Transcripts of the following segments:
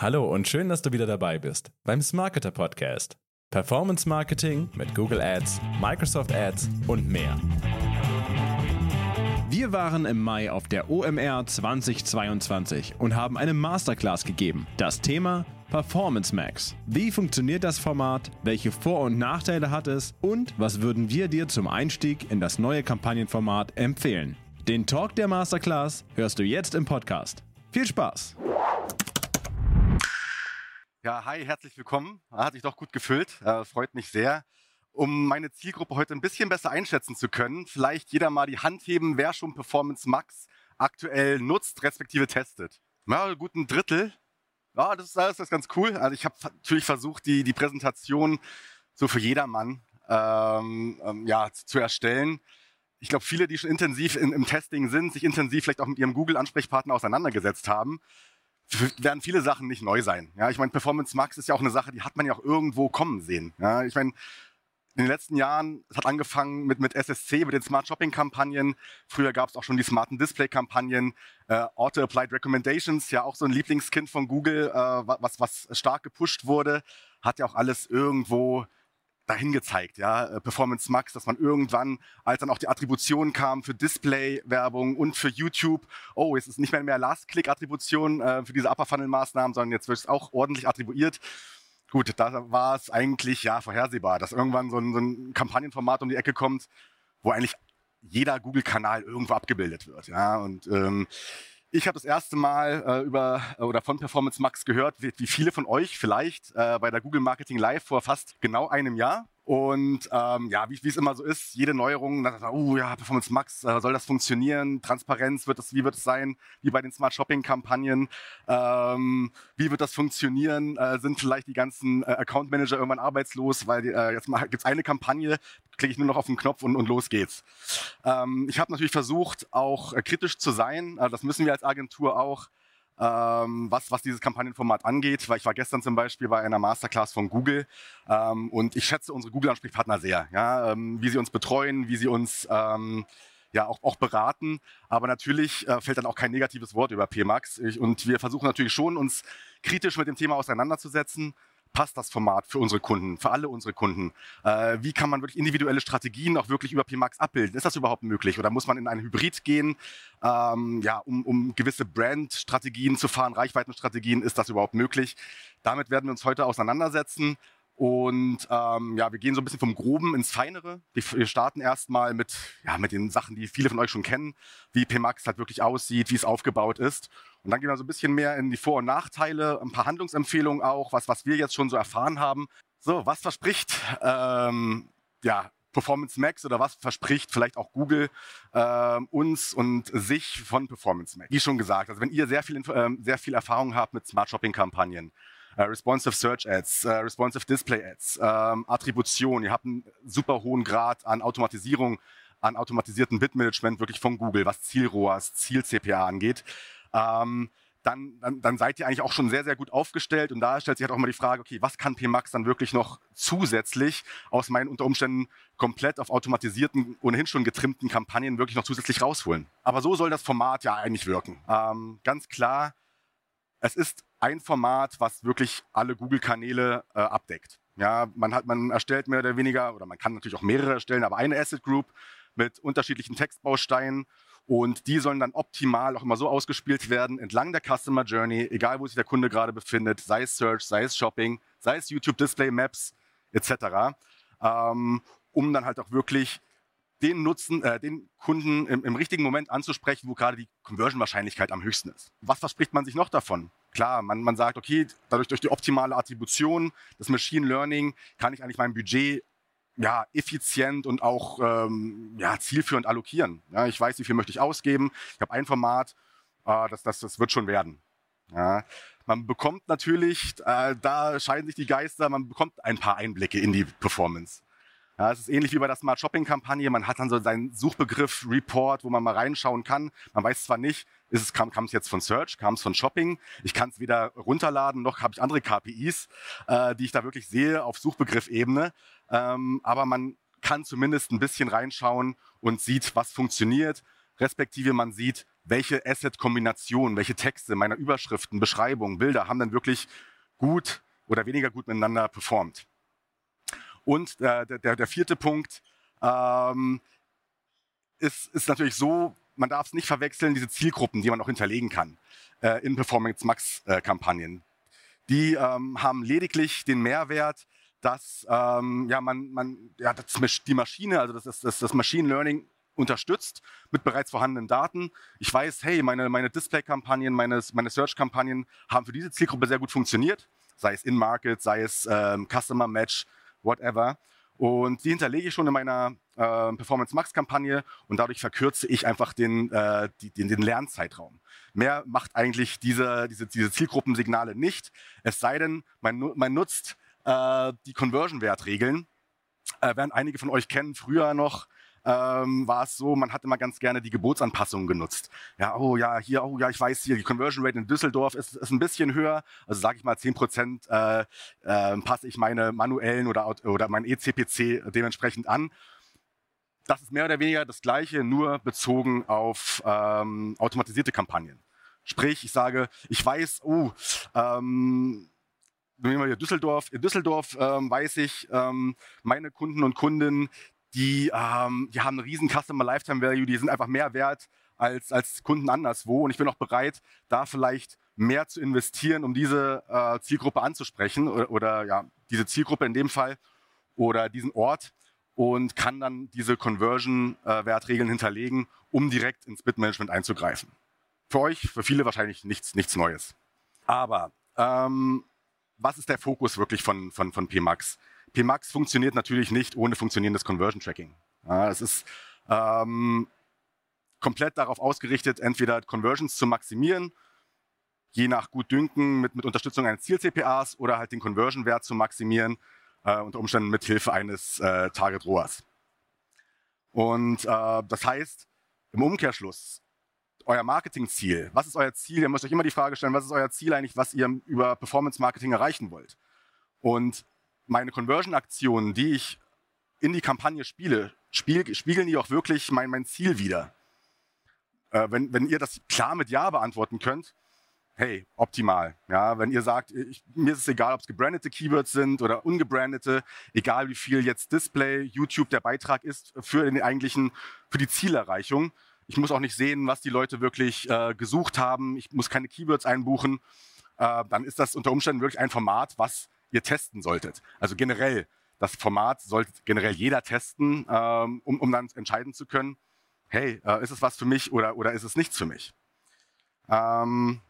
Hallo und schön, dass du wieder dabei bist beim Smarketer Podcast. Performance Marketing mit Google Ads, Microsoft Ads und mehr. Wir waren im Mai auf der OMR 2022 und haben eine Masterclass gegeben. Das Thema Performance Max. Wie funktioniert das Format? Welche Vor- und Nachteile hat es? Und was würden wir dir zum Einstieg in das neue Kampagnenformat empfehlen? Den Talk der Masterclass hörst du jetzt im Podcast. Viel Spaß! Ja, hi, herzlich willkommen. Hat sich doch gut gefüllt. Äh, freut mich sehr. Um meine Zielgruppe heute ein bisschen besser einschätzen zu können, vielleicht jeder mal die Hand heben, wer schon Performance Max aktuell nutzt, respektive testet. Ja, gut ein Drittel. Ja, das ist, ist ganz cool. Also ich habe natürlich versucht, die, die Präsentation so für jedermann ähm, ähm, ja, zu erstellen. Ich glaube, viele, die schon intensiv in, im Testing sind, sich intensiv vielleicht auch mit ihrem Google-Ansprechpartner auseinandergesetzt haben, werden viele Sachen nicht neu sein. Ja, ich meine, Performance Max ist ja auch eine Sache, die hat man ja auch irgendwo kommen sehen. Ja, ich meine, in den letzten Jahren, es hat angefangen mit, mit SSC, mit den Smart Shopping Kampagnen. Früher gab es auch schon die smarten Display Kampagnen. Äh, Auto Applied Recommendations, ja auch so ein Lieblingskind von Google, äh, was, was stark gepusht wurde. Hat ja auch alles irgendwo dahin gezeigt, ja, äh, Performance Max, dass man irgendwann, als dann auch die Attribution kam für Display-Werbung und für YouTube, oh, jetzt ist nicht mehr mehr Last-Click-Attribution äh, für diese Upper-Funnel-Maßnahmen, sondern jetzt wird es auch ordentlich attribuiert. Gut, da war es eigentlich ja vorhersehbar, dass irgendwann so ein, so ein Kampagnenformat um die Ecke kommt, wo eigentlich jeder Google-Kanal irgendwo abgebildet wird, ja, und ähm, ich habe das erste Mal äh, über äh, oder von Performance Max gehört, wie, wie viele von euch vielleicht äh, bei der Google Marketing Live vor fast genau einem Jahr. Und ähm, ja, wie es immer so ist, jede Neuerung, sagt uh, ja, Performance Max, äh, soll das funktionieren? Transparenz, wird das, wie wird es sein? Wie bei den Smart Shopping Kampagnen? Ähm, wie wird das funktionieren? Äh, sind vielleicht die ganzen äh, Account Manager irgendwann arbeitslos, weil äh, jetzt gibt es eine Kampagne, klicke ich nur noch auf den Knopf und, und los geht's. Ähm, ich habe natürlich versucht, auch äh, kritisch zu sein. Äh, das müssen wir als Agentur auch ähm, was, was dieses Kampagnenformat angeht, weil ich war gestern zum Beispiel bei einer Masterclass von Google ähm, und ich schätze unsere Google-Ansprechpartner sehr, ja, ähm, wie sie uns betreuen, wie sie uns ähm, ja auch, auch beraten. Aber natürlich äh, fällt dann auch kein negatives Wort über PMAX. Ich, und wir versuchen natürlich schon, uns kritisch mit dem Thema auseinanderzusetzen passt das Format für unsere Kunden, für alle unsere Kunden? Äh, wie kann man wirklich individuelle Strategien auch wirklich über PMAX abbilden? Ist das überhaupt möglich? Oder muss man in einen Hybrid gehen, ähm, ja, um, um gewisse Brand-Strategien zu fahren, Reichweitenstrategien? Ist das überhaupt möglich? Damit werden wir uns heute auseinandersetzen. Und ähm, ja, wir gehen so ein bisschen vom Groben ins Feinere. Wir starten erstmal mit, ja, mit den Sachen, die viele von euch schon kennen, wie PMAX halt wirklich aussieht, wie es aufgebaut ist. Und dann gehen wir so ein bisschen mehr in die Vor- und Nachteile, ein paar Handlungsempfehlungen auch, was, was wir jetzt schon so erfahren haben. So, was verspricht ähm, ja, Performance Max oder was verspricht vielleicht auch Google äh, uns und sich von Performance Max? Wie schon gesagt, also wenn ihr sehr viel, äh, sehr viel Erfahrung habt mit Smart Shopping Kampagnen, äh, responsive Search Ads, äh, Responsive Display Ads, ähm, Attribution. Ihr habt einen super hohen Grad an Automatisierung, an automatisierten Bitmanagement wirklich von Google, was Zielroas, Ziel-CPA angeht. Ähm, dann, dann, dann seid ihr eigentlich auch schon sehr, sehr gut aufgestellt. Und da stellt sich halt auch mal die Frage, okay, was kann PMAX dann wirklich noch zusätzlich aus meinen unter Umständen komplett auf automatisierten, ohnehin schon getrimmten Kampagnen wirklich noch zusätzlich rausholen? Aber so soll das Format ja eigentlich wirken. Ähm, ganz klar, es ist ein Format, was wirklich alle Google-Kanäle äh, abdeckt. Ja, man hat, man erstellt mehr oder weniger, oder man kann natürlich auch mehrere erstellen, aber eine Asset Group mit unterschiedlichen Textbausteinen und die sollen dann optimal auch immer so ausgespielt werden entlang der Customer Journey, egal wo sich der Kunde gerade befindet, sei es Search, sei es Shopping, sei es YouTube Display Maps etc., ähm, um dann halt auch wirklich den Nutzen, äh, den Kunden im, im richtigen Moment anzusprechen, wo gerade die Conversion-Wahrscheinlichkeit am höchsten ist. Was verspricht man sich noch davon? Klar, man, man sagt, okay, dadurch durch die optimale Attribution, das Machine Learning, kann ich eigentlich mein Budget ja, effizient und auch ähm, ja, zielführend allokieren. Ja, ich weiß, wie viel möchte ich ausgeben. Ich habe ein Format, äh, das, das, das wird schon werden. Ja, man bekommt natürlich, äh, da scheiden sich die Geister, man bekommt ein paar Einblicke in die Performance. Ja, es ist ähnlich wie bei der Smart Shopping Kampagne. Man hat dann so seinen Suchbegriff Report, wo man mal reinschauen kann. Man weiß zwar nicht, ist es, kam, kam es jetzt von Search, kam es von Shopping. Ich kann es weder runterladen, noch habe ich andere KPIs, äh, die ich da wirklich sehe auf Suchbegriffebene. Ähm, aber man kann zumindest ein bisschen reinschauen und sieht, was funktioniert, respektive man sieht, welche Asset-Kombinationen, welche Texte meiner Überschriften, Beschreibungen, Bilder haben dann wirklich gut oder weniger gut miteinander performt. Und äh, der, der, vierte Punkt ähm, ist, ist natürlich so, man darf es nicht verwechseln, diese Zielgruppen, die man auch hinterlegen kann äh, in Performance Max äh, Kampagnen. Die ähm, haben lediglich den Mehrwert, dass ähm, ja, man, man, ja, die Maschine, also das, das, das Machine Learning unterstützt mit bereits vorhandenen Daten. Ich weiß, hey, meine, meine Display-Kampagnen, meine, meine Search-Kampagnen haben für diese Zielgruppe sehr gut funktioniert, sei es In-Market, sei es ähm, Customer Match, whatever. Und die hinterlege ich schon in meiner äh, Performance Max Kampagne und dadurch verkürze ich einfach den, äh, die, den, den, Lernzeitraum. Mehr macht eigentlich diese, diese, diese Zielgruppensignale nicht, es sei denn, man, man nutzt äh, die Conversion-Wertregeln. Äh, werden einige von euch kennen, früher noch ähm, war es so, man hat immer ganz gerne die Geburtsanpassungen genutzt. Ja, oh ja, hier, oh ja, ich weiß hier, die Conversion Rate in Düsseldorf ist, ist ein bisschen höher. Also sage ich mal 10 Prozent äh, äh, passe ich meine manuellen oder, oder mein ECPC dementsprechend an. Das ist mehr oder weniger das Gleiche, nur bezogen auf ähm, automatisierte Kampagnen. Sprich, ich sage, ich weiß, oh, ähm, nehmen wir hier Düsseldorf. In Düsseldorf ähm, weiß ich, ähm, meine Kunden und Kundinnen, die, ähm, die haben einen riesen Customer Lifetime Value, die sind einfach mehr wert als, als Kunden anderswo. Und ich bin auch bereit, da vielleicht mehr zu investieren, um diese äh, Zielgruppe anzusprechen oder, oder ja, diese Zielgruppe in dem Fall oder diesen Ort und kann dann diese Conversion-Wertregeln äh, hinterlegen, um direkt ins Bitmanagement einzugreifen. Für euch, für viele wahrscheinlich nichts, nichts Neues. Aber ähm, was ist der Fokus wirklich von, von, von PMAX? PMAX funktioniert natürlich nicht ohne funktionierendes Conversion Tracking. Ja, es ist ähm, komplett darauf ausgerichtet, entweder Conversions zu maximieren, je nach Gutdünken mit, mit Unterstützung eines Ziel-CPAs oder halt den Conversion-Wert zu maximieren, äh, unter Umständen mit Hilfe eines äh, Target ROAS. Und äh, das heißt, im Umkehrschluss, euer Marketingziel, was ist euer Ziel? Ihr müsst euch immer die Frage stellen, was ist euer Ziel eigentlich, was ihr über Performance Marketing erreichen wollt? Und meine Conversion-Aktionen, die ich in die Kampagne spiele, spiel, spiegeln die auch wirklich mein, mein Ziel wider? Äh, wenn, wenn ihr das klar mit Ja beantworten könnt, hey, optimal. Ja, wenn ihr sagt, ich, mir ist es egal, ob es gebrandete Keywords sind oder ungebrandete, egal wie viel jetzt Display, YouTube der Beitrag ist für den eigentlichen, für die Zielerreichung. Ich muss auch nicht sehen, was die Leute wirklich äh, gesucht haben. Ich muss keine Keywords einbuchen. Äh, dann ist das unter Umständen wirklich ein Format, was ihr testen solltet. Also generell, das Format sollte generell jeder testen, ähm, um, um dann entscheiden zu können, hey, äh, ist es was für mich oder, oder ist es nichts für mich? Ähm,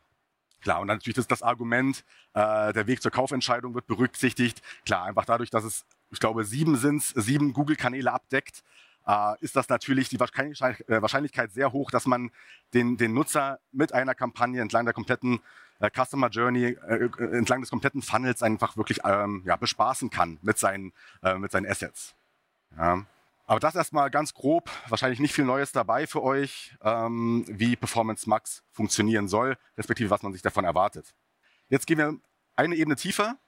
klar, und dann natürlich ist das Argument, äh, der Weg zur Kaufentscheidung wird berücksichtigt. Klar, einfach dadurch, dass es, ich glaube, sieben sind, sieben Google-Kanäle abdeckt, äh, ist das natürlich die äh, Wahrscheinlichkeit sehr hoch, dass man den, den Nutzer mit einer Kampagne entlang der kompletten äh, Customer Journey äh, äh, entlang des kompletten Funnels einfach wirklich ähm, ja, bespaßen kann mit seinen, äh, mit seinen Assets. Ja. Aber das erstmal ganz grob, wahrscheinlich nicht viel Neues dabei für euch, ähm, wie Performance Max funktionieren soll, respektive was man sich davon erwartet. Jetzt gehen wir eine Ebene tiefer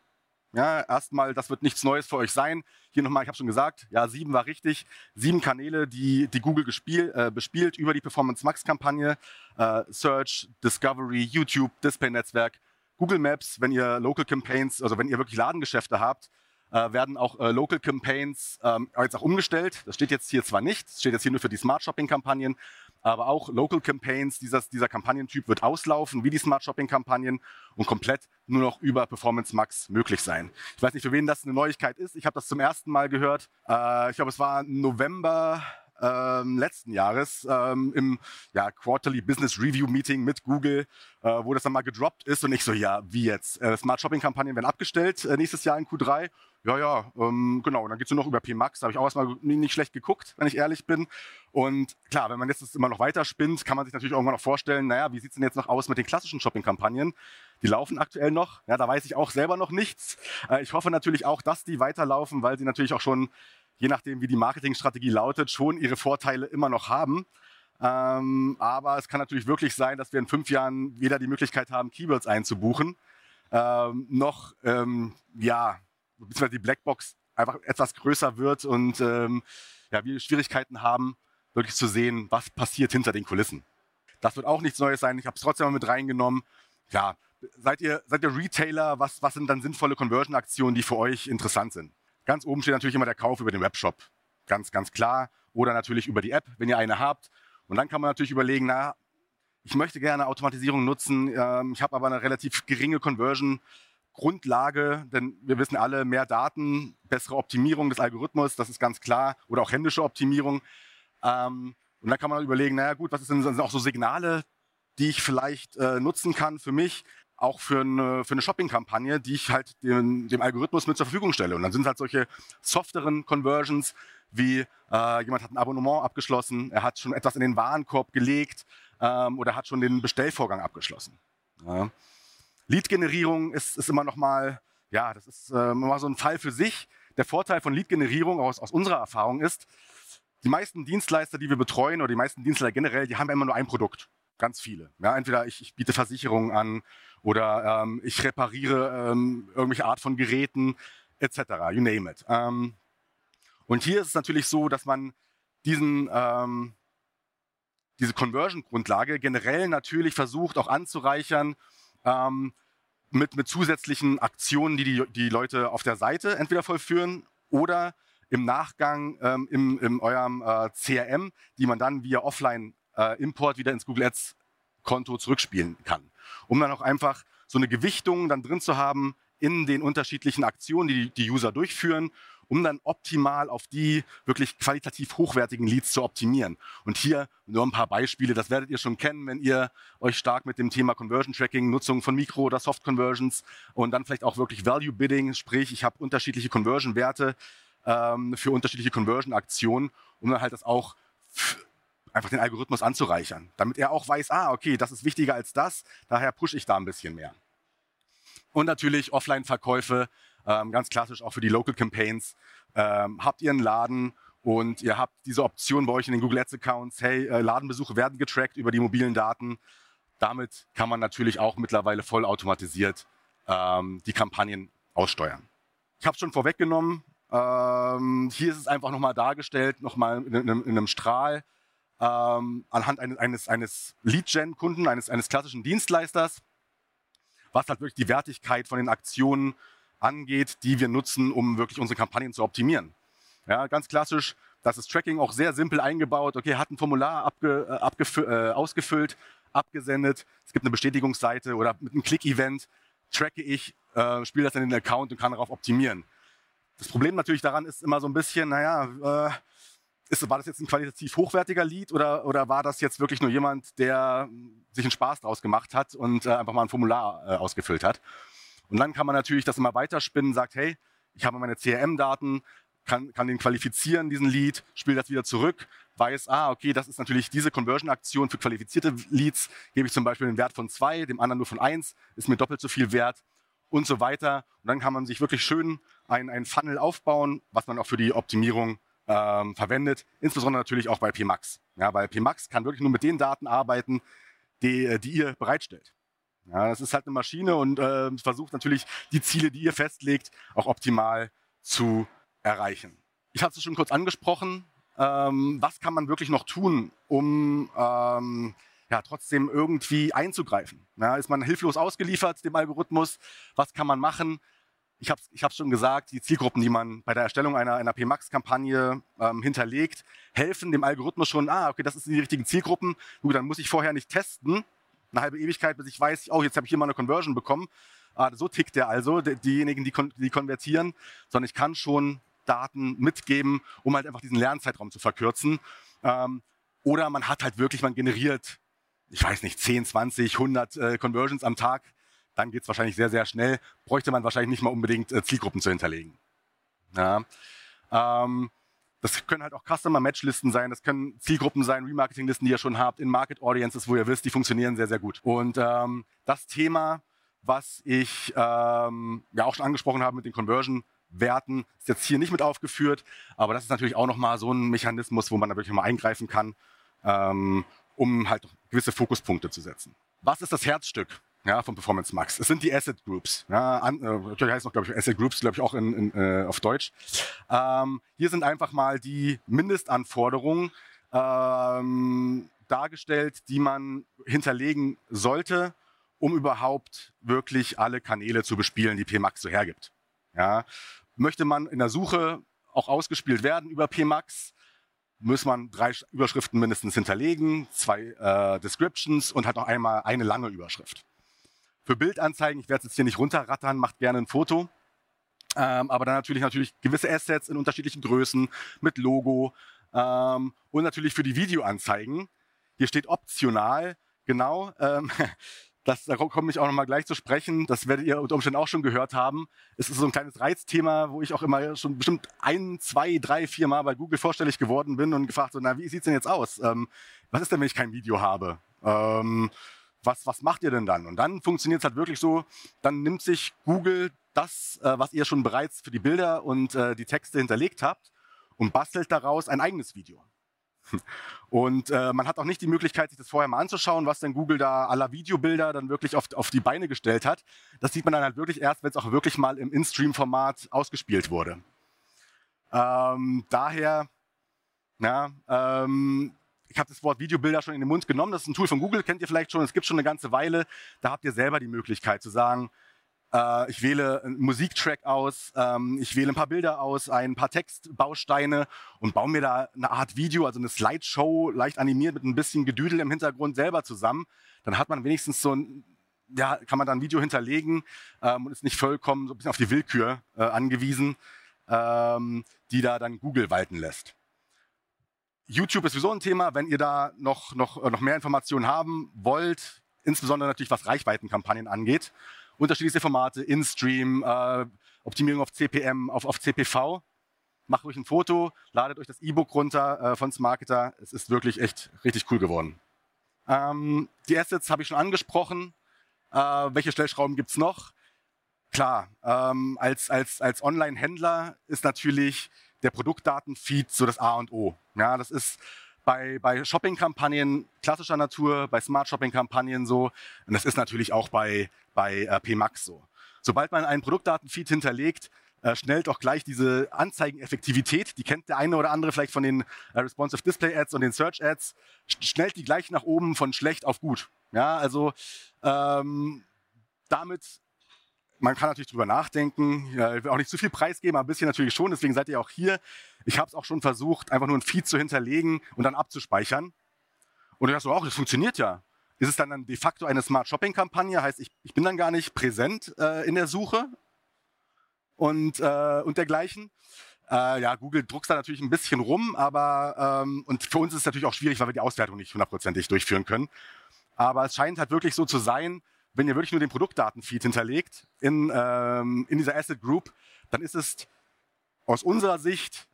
ja, erstmal, das wird nichts Neues für euch sein. Hier nochmal, ich habe schon gesagt, ja, sieben war richtig. Sieben Kanäle, die, die Google gespiel, äh, bespielt über die Performance Max Kampagne. Äh, Search, Discovery, YouTube, Display-Netzwerk, Google Maps, wenn ihr Local Campaigns, also wenn ihr wirklich Ladengeschäfte habt, äh, werden auch äh, Local Campaigns ähm, jetzt auch umgestellt. Das steht jetzt hier zwar nicht, das steht jetzt hier nur für die Smart Shopping Kampagnen, aber auch Local Campaigns, dieses, dieser Kampagnentyp wird auslaufen, wie die Smart Shopping Kampagnen und komplett nur noch über Performance Max möglich sein. Ich weiß nicht, für wen das eine Neuigkeit ist. Ich habe das zum ersten Mal gehört. Äh, ich glaube, es war November ähm, letzten Jahres ähm, im ja, Quarterly Business Review Meeting mit Google, äh, wo das dann mal gedroppt ist und ich so, ja, wie jetzt? Äh, Smart Shopping Kampagnen werden abgestellt äh, nächstes Jahr in Q3 ja, ja, ähm, genau. Und dann geht es nur noch über PMAX. Da habe ich auch erstmal nicht schlecht geguckt, wenn ich ehrlich bin. Und klar, wenn man jetzt das immer noch weiter spinnt, kann man sich natürlich irgendwann noch vorstellen, naja, wie sieht es denn jetzt noch aus mit den klassischen Shopping-Kampagnen? Die laufen aktuell noch. Ja, da weiß ich auch selber noch nichts. Äh, ich hoffe natürlich auch, dass die weiterlaufen, weil sie natürlich auch schon, je nachdem, wie die Marketingstrategie lautet, schon ihre Vorteile immer noch haben. Ähm, aber es kann natürlich wirklich sein, dass wir in fünf Jahren weder die Möglichkeit haben, Keywords einzubuchen, ähm, noch, ähm, ja, beziehungsweise die Blackbox einfach etwas größer wird und ähm, ja, wir Schwierigkeiten haben, wirklich zu sehen, was passiert hinter den Kulissen. Das wird auch nichts Neues sein. Ich habe es trotzdem mal mit reingenommen. Ja, seid ihr, seid ihr Retailer? Was, was sind dann sinnvolle Conversion-Aktionen, die für euch interessant sind? Ganz oben steht natürlich immer der Kauf über den Webshop. Ganz, ganz klar. Oder natürlich über die App, wenn ihr eine habt. Und dann kann man natürlich überlegen, na, ich möchte gerne Automatisierung nutzen. Ähm, ich habe aber eine relativ geringe Conversion. Grundlage, denn wir wissen alle, mehr Daten, bessere Optimierung des Algorithmus, das ist ganz klar, oder auch händische Optimierung. Ähm, und dann kann man überlegen, naja gut, was sind auch so Signale, die ich vielleicht äh, nutzen kann für mich, auch für eine, für eine Shopping-Kampagne, die ich halt dem, dem, Algorithmus mit zur Verfügung stelle. Und dann sind es halt solche softeren Conversions, wie äh, jemand hat ein Abonnement abgeschlossen, er hat schon etwas in den Warenkorb gelegt ähm, oder hat schon den Bestellvorgang abgeschlossen. Ja. Lead-Generierung ist, ist, immer noch mal, ja, das ist äh, mal so ein Fall für sich. Der Vorteil von Lead-Generierung aus, aus unserer Erfahrung ist, die meisten Dienstleister, die wir betreuen oder die meisten Dienstleister generell, die haben immer nur ein Produkt. Ganz viele. Ja, entweder ich, ich biete Versicherungen an oder ähm, ich repariere ähm, irgendwelche Art von Geräten etc. You name it. Ähm, und hier ist es natürlich so, dass man diesen, ähm, diese Conversion-Grundlage generell natürlich versucht auch anzureichern ähm, mit, mit zusätzlichen Aktionen, die, die die Leute auf der Seite entweder vollführen oder im Nachgang ähm, im, in eurem äh, CRM, die man dann via Offline-Import äh, wieder ins Google Ads-Konto zurückspielen kann. Um dann auch einfach so eine Gewichtung dann drin zu haben in den unterschiedlichen Aktionen, die die User durchführen um dann optimal auf die wirklich qualitativ hochwertigen Leads zu optimieren. Und hier nur ein paar Beispiele, das werdet ihr schon kennen, wenn ihr euch stark mit dem Thema Conversion Tracking, Nutzung von Mikro- oder Soft Conversions und dann vielleicht auch wirklich Value Bidding, sprich ich habe unterschiedliche Conversion Werte ähm, für unterschiedliche Conversion Aktionen, um dann halt das auch einfach den Algorithmus anzureichern, damit er auch weiß, ah, okay, das ist wichtiger als das, daher pushe ich da ein bisschen mehr. Und natürlich Offline-Verkäufe, ähm, ganz klassisch auch für die Local Campaigns. Ähm, habt ihr einen Laden und ihr habt diese Option bei euch in den Google Ads Accounts, hey, äh, Ladenbesuche werden getrackt über die mobilen Daten. Damit kann man natürlich auch mittlerweile vollautomatisiert ähm, die Kampagnen aussteuern. Ich habe es schon vorweggenommen. Ähm, hier ist es einfach nochmal dargestellt, nochmal in, in, in einem Strahl ähm, anhand eines, eines, eines Lead-Gen-Kunden, eines, eines klassischen Dienstleisters, was halt wirklich die Wertigkeit von den Aktionen angeht, die wir nutzen, um wirklich unsere Kampagnen zu optimieren. Ja, ganz klassisch, das ist Tracking auch sehr simpel eingebaut. Okay, hat ein Formular abge, äh, äh, ausgefüllt, abgesendet. Es gibt eine Bestätigungsseite oder mit einem Click-Event tracke ich, äh, spiele das in den Account und kann darauf optimieren. Das Problem natürlich daran ist immer so ein bisschen, naja, äh, ist, war das jetzt ein qualitativ hochwertiger Lead oder, oder war das jetzt wirklich nur jemand, der sich einen Spaß draus gemacht hat und äh, einfach mal ein Formular äh, ausgefüllt hat? Und dann kann man natürlich das immer weiterspinnen, sagt, hey, ich habe meine CRM-Daten, kann, kann den qualifizieren, diesen Lead, spiele das wieder zurück, weiß, ah, okay, das ist natürlich diese Conversion-Aktion für qualifizierte Leads, gebe ich zum Beispiel einen Wert von zwei, dem anderen nur von eins, ist mir doppelt so viel wert und so weiter. Und dann kann man sich wirklich schön einen Funnel aufbauen, was man auch für die Optimierung ähm, verwendet, insbesondere natürlich auch bei PMAX. Ja, weil PMAX kann wirklich nur mit den Daten arbeiten, die, die ihr bereitstellt. Ja, das ist halt eine Maschine und äh, versucht natürlich die Ziele, die ihr festlegt, auch optimal zu erreichen. Ich hatte es schon kurz angesprochen. Ähm, was kann man wirklich noch tun, um ähm, ja, trotzdem irgendwie einzugreifen? Ja, ist man hilflos ausgeliefert dem Algorithmus? Was kann man machen? Ich habe es ich schon gesagt, die Zielgruppen, die man bei der Erstellung einer, einer PMAX-Kampagne ähm, hinterlegt, helfen dem Algorithmus schon, ah, okay, das sind die richtigen Zielgruppen. Gut, dann muss ich vorher nicht testen, eine halbe Ewigkeit, bis ich weiß, oh, jetzt habe ich hier mal eine Conversion bekommen. Ah, so tickt der also, diejenigen, die, kon die konvertieren, sondern ich kann schon Daten mitgeben, um halt einfach diesen Lernzeitraum zu verkürzen. Ähm, oder man hat halt wirklich, man generiert, ich weiß nicht, 10, 20, 100 äh, Conversions am Tag. Dann geht es wahrscheinlich sehr, sehr schnell. Bräuchte man wahrscheinlich nicht mal unbedingt äh, Zielgruppen zu hinterlegen. Ja. Ähm, das können halt auch Customer-Match-Listen sein, das können Zielgruppen sein, Remarketing-Listen, die ihr schon habt, in Market-Audiences, wo ihr wisst, die funktionieren sehr, sehr gut. Und ähm, das Thema, was ich ähm, ja auch schon angesprochen habe mit den Conversion-Werten, ist jetzt hier nicht mit aufgeführt, aber das ist natürlich auch nochmal so ein Mechanismus, wo man da wirklich mal eingreifen kann, ähm, um halt gewisse Fokuspunkte zu setzen. Was ist das Herzstück ja, von Performance Max. Es sind die Asset Groups. Ja, an, äh, heißt noch, glaube ich, Asset Groups, glaube ich, auch in, in, äh, auf Deutsch. Ähm, hier sind einfach mal die Mindestanforderungen, ähm, dargestellt, die man hinterlegen sollte, um überhaupt wirklich alle Kanäle zu bespielen, die PMAX so hergibt. Ja, möchte man in der Suche auch ausgespielt werden über PMAX, muss man drei Überschriften mindestens hinterlegen, zwei äh, Descriptions und hat noch einmal eine lange Überschrift. Für Bildanzeigen, ich werde es jetzt hier nicht runterrattern, macht gerne ein Foto. Ähm, aber dann natürlich, natürlich gewisse Assets in unterschiedlichen Größen mit Logo ähm, und natürlich für die Videoanzeigen. Hier steht optional, genau. Ähm, das, da komme ich auch noch mal gleich zu sprechen. Das werdet ihr unter Umständen auch schon gehört haben. Es ist so ein kleines Reizthema, wo ich auch immer schon bestimmt ein, zwei, drei, vier Mal bei Google vorstellig geworden bin und gefragt so, na, wie sieht's denn jetzt aus? Ähm, was ist denn, wenn ich kein Video habe? Ähm, was, was macht ihr denn dann? Und dann funktioniert es halt wirklich so, dann nimmt sich Google das, äh, was ihr schon bereits für die Bilder und äh, die Texte hinterlegt habt und bastelt daraus ein eigenes Video. Und äh, man hat auch nicht die Möglichkeit, sich das vorher mal anzuschauen, was denn Google da aller Videobilder dann wirklich auf, auf die Beine gestellt hat. Das sieht man dann halt wirklich erst, wenn es auch wirklich mal im In-Stream-Format ausgespielt wurde. Ähm, daher, ja, ähm, ich habe das Wort Videobilder schon in den Mund genommen. Das ist ein Tool von Google, kennt ihr vielleicht schon. Es gibt schon eine ganze Weile. Da habt ihr selber die Möglichkeit zu sagen, äh, ich wähle einen Musiktrack aus, ähm, ich wähle ein paar Bilder aus, ein paar Textbausteine und baue mir da eine Art Video, also eine Slideshow, leicht animiert mit ein bisschen Gedüdel im Hintergrund selber zusammen. Dann hat man wenigstens so ein, ja, kann man da ein Video hinterlegen ähm, und ist nicht vollkommen so ein bisschen auf die Willkür äh, angewiesen, ähm, die da dann Google walten lässt. YouTube ist sowieso ein Thema, wenn ihr da noch, noch, noch mehr Informationen haben wollt, insbesondere natürlich was Reichweitenkampagnen angeht unterschiedlichste Formate, In-Stream, äh, Optimierung auf CPM, auf, auf CPV. Macht euch ein Foto, ladet euch das E-Book runter äh, von Smarketer. Es ist wirklich echt richtig cool geworden. Ähm, die Assets habe ich schon angesprochen. Äh, welche Stellschrauben gibt es noch? Klar, ähm, als, als, als Online-Händler ist natürlich der Produktdatenfeed so das A und O. Ja, das ist bei, bei Shopping-Kampagnen klassischer Natur, bei Smart-Shopping-Kampagnen so. Und das ist natürlich auch bei, bei äh, PMAX so. Sobald man einen Produktdatenfeed hinterlegt, äh, schnellt auch gleich diese Anzeigeneffektivität, die kennt der eine oder andere vielleicht von den äh, Responsive Display Ads und den Search Ads, schnellt die gleich nach oben von schlecht auf gut. Ja, also ähm, damit man kann natürlich drüber nachdenken, ich will auch nicht zu viel preisgeben, aber ein bisschen natürlich schon, deswegen seid ihr auch hier. Ich habe es auch schon versucht, einfach nur ein Feed zu hinterlegen und dann abzuspeichern. Und ich dachte so, auch, das funktioniert ja. Ist es dann, dann de facto eine Smart Shopping Kampagne? Heißt, ich, ich bin dann gar nicht präsent äh, in der Suche und, äh, und dergleichen. Äh, ja, Google druckt da natürlich ein bisschen rum, aber ähm, und für uns ist es natürlich auch schwierig, weil wir die Auswertung nicht hundertprozentig durchführen können. Aber es scheint halt wirklich so zu sein, wenn ihr wirklich nur den Produktdatenfeed hinterlegt in, ähm, in dieser Asset Group, dann ist es aus unserer Sicht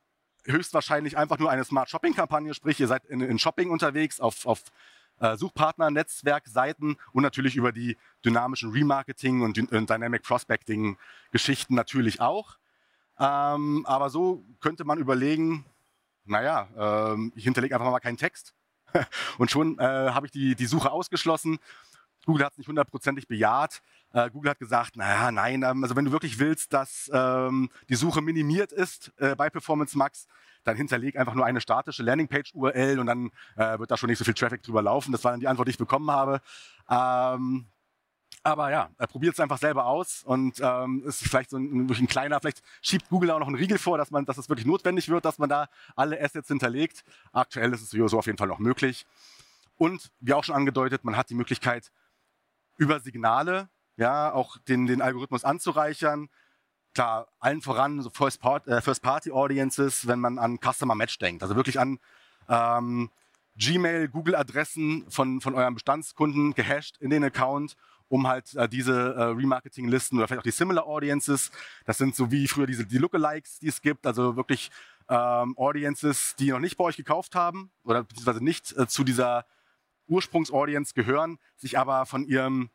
höchstwahrscheinlich einfach nur eine Smart Shopping Kampagne, sprich ihr seid in, in Shopping unterwegs auf, auf äh, Suchpartner, Netzwerkseiten und natürlich über die dynamischen Remarketing und, und Dynamic Prospecting Geschichten natürlich auch. Ähm, aber so könnte man überlegen, naja, ähm, ich hinterlege einfach mal keinen Text. Und schon äh, habe ich die, die Suche ausgeschlossen Google hat es nicht hundertprozentig bejaht. Äh, Google hat gesagt, naja, nein, ähm, also wenn du wirklich willst, dass ähm, die Suche minimiert ist äh, bei Performance Max, dann hinterleg einfach nur eine statische Landingpage-URL und dann äh, wird da schon nicht so viel Traffic drüber laufen. Das war dann die Antwort, die ich bekommen habe. Ähm, aber ja, äh, probiert es einfach selber aus und ähm, ist vielleicht so ein, ein kleiner, vielleicht schiebt Google auch noch einen Riegel vor, dass man, dass es wirklich notwendig wird, dass man da alle Assets hinterlegt. Aktuell ist es so auf jeden Fall noch möglich. Und wie auch schon angedeutet, man hat die Möglichkeit, über Signale, ja, auch den, den Algorithmus anzureichern. Klar, allen voran so äh, First-Party-Audiences, wenn man an Customer Match denkt, also wirklich an ähm, Gmail, Google-Adressen von, von euren Bestandskunden gehasht in den Account, um halt äh, diese äh, Remarketing-Listen oder vielleicht auch die Similar Audiences, das sind so wie früher diese die Lookalikes, die es gibt, also wirklich ähm, Audiences, die noch nicht bei euch gekauft haben oder beziehungsweise nicht äh, zu dieser Ursprungsaudience gehören, sich aber von ihrem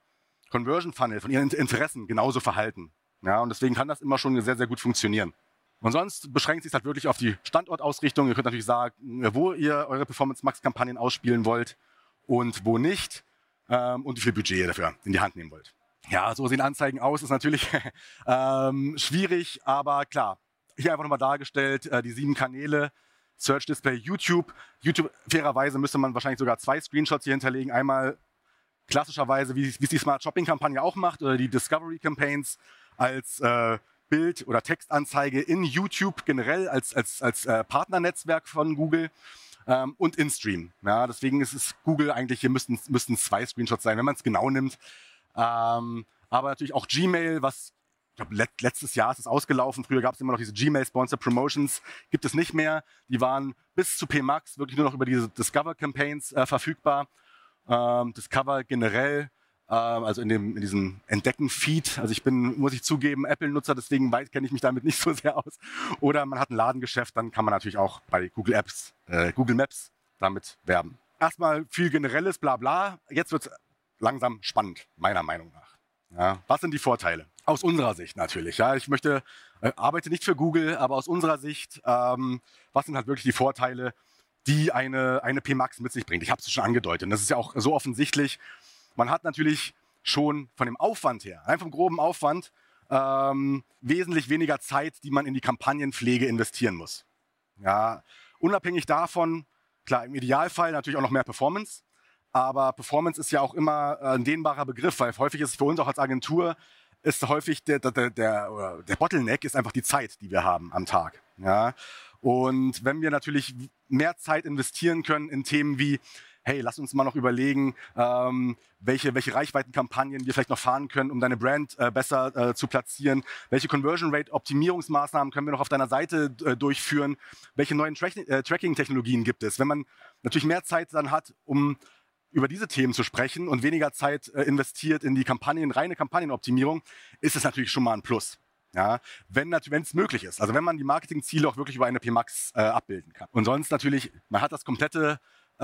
Conversion Funnel, von ihren Interessen genauso verhalten. Ja, und deswegen kann das immer schon sehr, sehr gut funktionieren. Und sonst beschränkt sich halt wirklich auf die Standortausrichtung. Ihr könnt natürlich sagen, wo ihr eure Performance Max Kampagnen ausspielen wollt und wo nicht ähm, und wie viel Budget ihr dafür in die Hand nehmen wollt. Ja, so sehen Anzeigen aus, ist natürlich ähm, schwierig, aber klar. Hier einfach nochmal dargestellt, äh, die sieben Kanäle Search Display YouTube. YouTube, fairerweise müsste man wahrscheinlich sogar zwei Screenshots hier hinterlegen. Einmal klassischerweise, wie es die Smart Shopping Kampagne auch macht, oder die Discovery Campaigns als äh, Bild- oder Textanzeige in YouTube generell als, als, als äh, Partnernetzwerk von Google ähm, und in Stream. Ja, deswegen ist es Google eigentlich, hier müssten, müssten zwei Screenshots sein, wenn man es genau nimmt. Ähm, aber natürlich auch Gmail, was let, letztes Jahr ist es ausgelaufen. Früher gab es immer noch diese Gmail Sponsor Promotions, gibt es nicht mehr. Die waren bis zu PMAX wirklich nur noch über diese Discover Campaigns äh, verfügbar. Ähm, Discover generell ähm, also in, dem, in diesem Entdecken-Feed. Also ich bin, muss ich zugeben, Apple-Nutzer, deswegen kenne ich mich damit nicht so sehr aus. Oder man hat ein Ladengeschäft, dann kann man natürlich auch bei Google Apps, äh, Google Maps damit werben. Erstmal viel generelles, bla bla. Jetzt wird es langsam spannend, meiner Meinung nach. Ja, was sind die Vorteile? Aus unserer Sicht natürlich. Ja, ich möchte, äh, arbeite nicht für Google, aber aus unserer Sicht, ähm, was sind halt wirklich die Vorteile, die eine, eine PMAX mit sich bringt? Ich habe es schon angedeutet. Und das ist ja auch so offensichtlich. Man hat natürlich schon von dem Aufwand her, einfach vom groben Aufwand, ähm, wesentlich weniger Zeit, die man in die Kampagnenpflege investieren muss. Ja, unabhängig davon, klar, im Idealfall natürlich auch noch mehr Performance, aber Performance ist ja auch immer äh, ein dehnbarer Begriff, weil häufig ist es für uns auch als Agentur, ist häufig der, der, der, der Bottleneck ist einfach die Zeit, die wir haben am Tag. Ja? Und wenn wir natürlich mehr Zeit investieren können in Themen wie hey, lass uns mal noch überlegen, ähm, welche, welche Reichweitenkampagnen wir vielleicht noch fahren können, um deine Brand äh, besser äh, zu platzieren. Welche Conversion Rate Optimierungsmaßnahmen können wir noch auf deiner Seite äh, durchführen? Welche neuen Tra äh, Tracking-Technologien gibt es? Wenn man natürlich mehr Zeit dann hat, um über diese Themen zu sprechen und weniger Zeit äh, investiert in die Kampagnen, reine Kampagnenoptimierung, ist es natürlich schon mal ein Plus. Ja, wenn es möglich ist. Also wenn man die Marketingziele auch wirklich über eine PMAX äh, abbilden kann. Und sonst natürlich, man hat das komplette äh,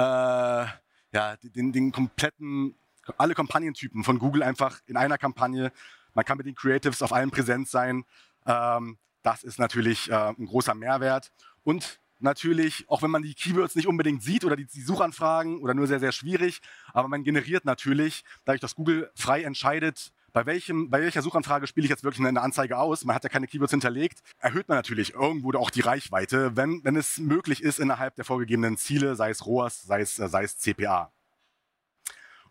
ja, den, den kompletten, alle Kampagnentypen von Google einfach in einer Kampagne. Man kann mit den Creatives auf allen präsent sein. Ähm, das ist natürlich äh, ein großer Mehrwert. Und natürlich, auch wenn man die Keywords nicht unbedingt sieht oder die, die, Suchanfragen oder nur sehr, sehr schwierig, aber man generiert natürlich, dadurch, dass Google frei entscheidet, bei, welchem, bei welcher Suchanfrage spiele ich jetzt wirklich eine Anzeige aus? Man hat ja keine Keywords hinterlegt. Erhöht man natürlich irgendwo auch die Reichweite, wenn, wenn es möglich ist innerhalb der vorgegebenen Ziele, sei es ROAS, sei es, äh, sei es CPA.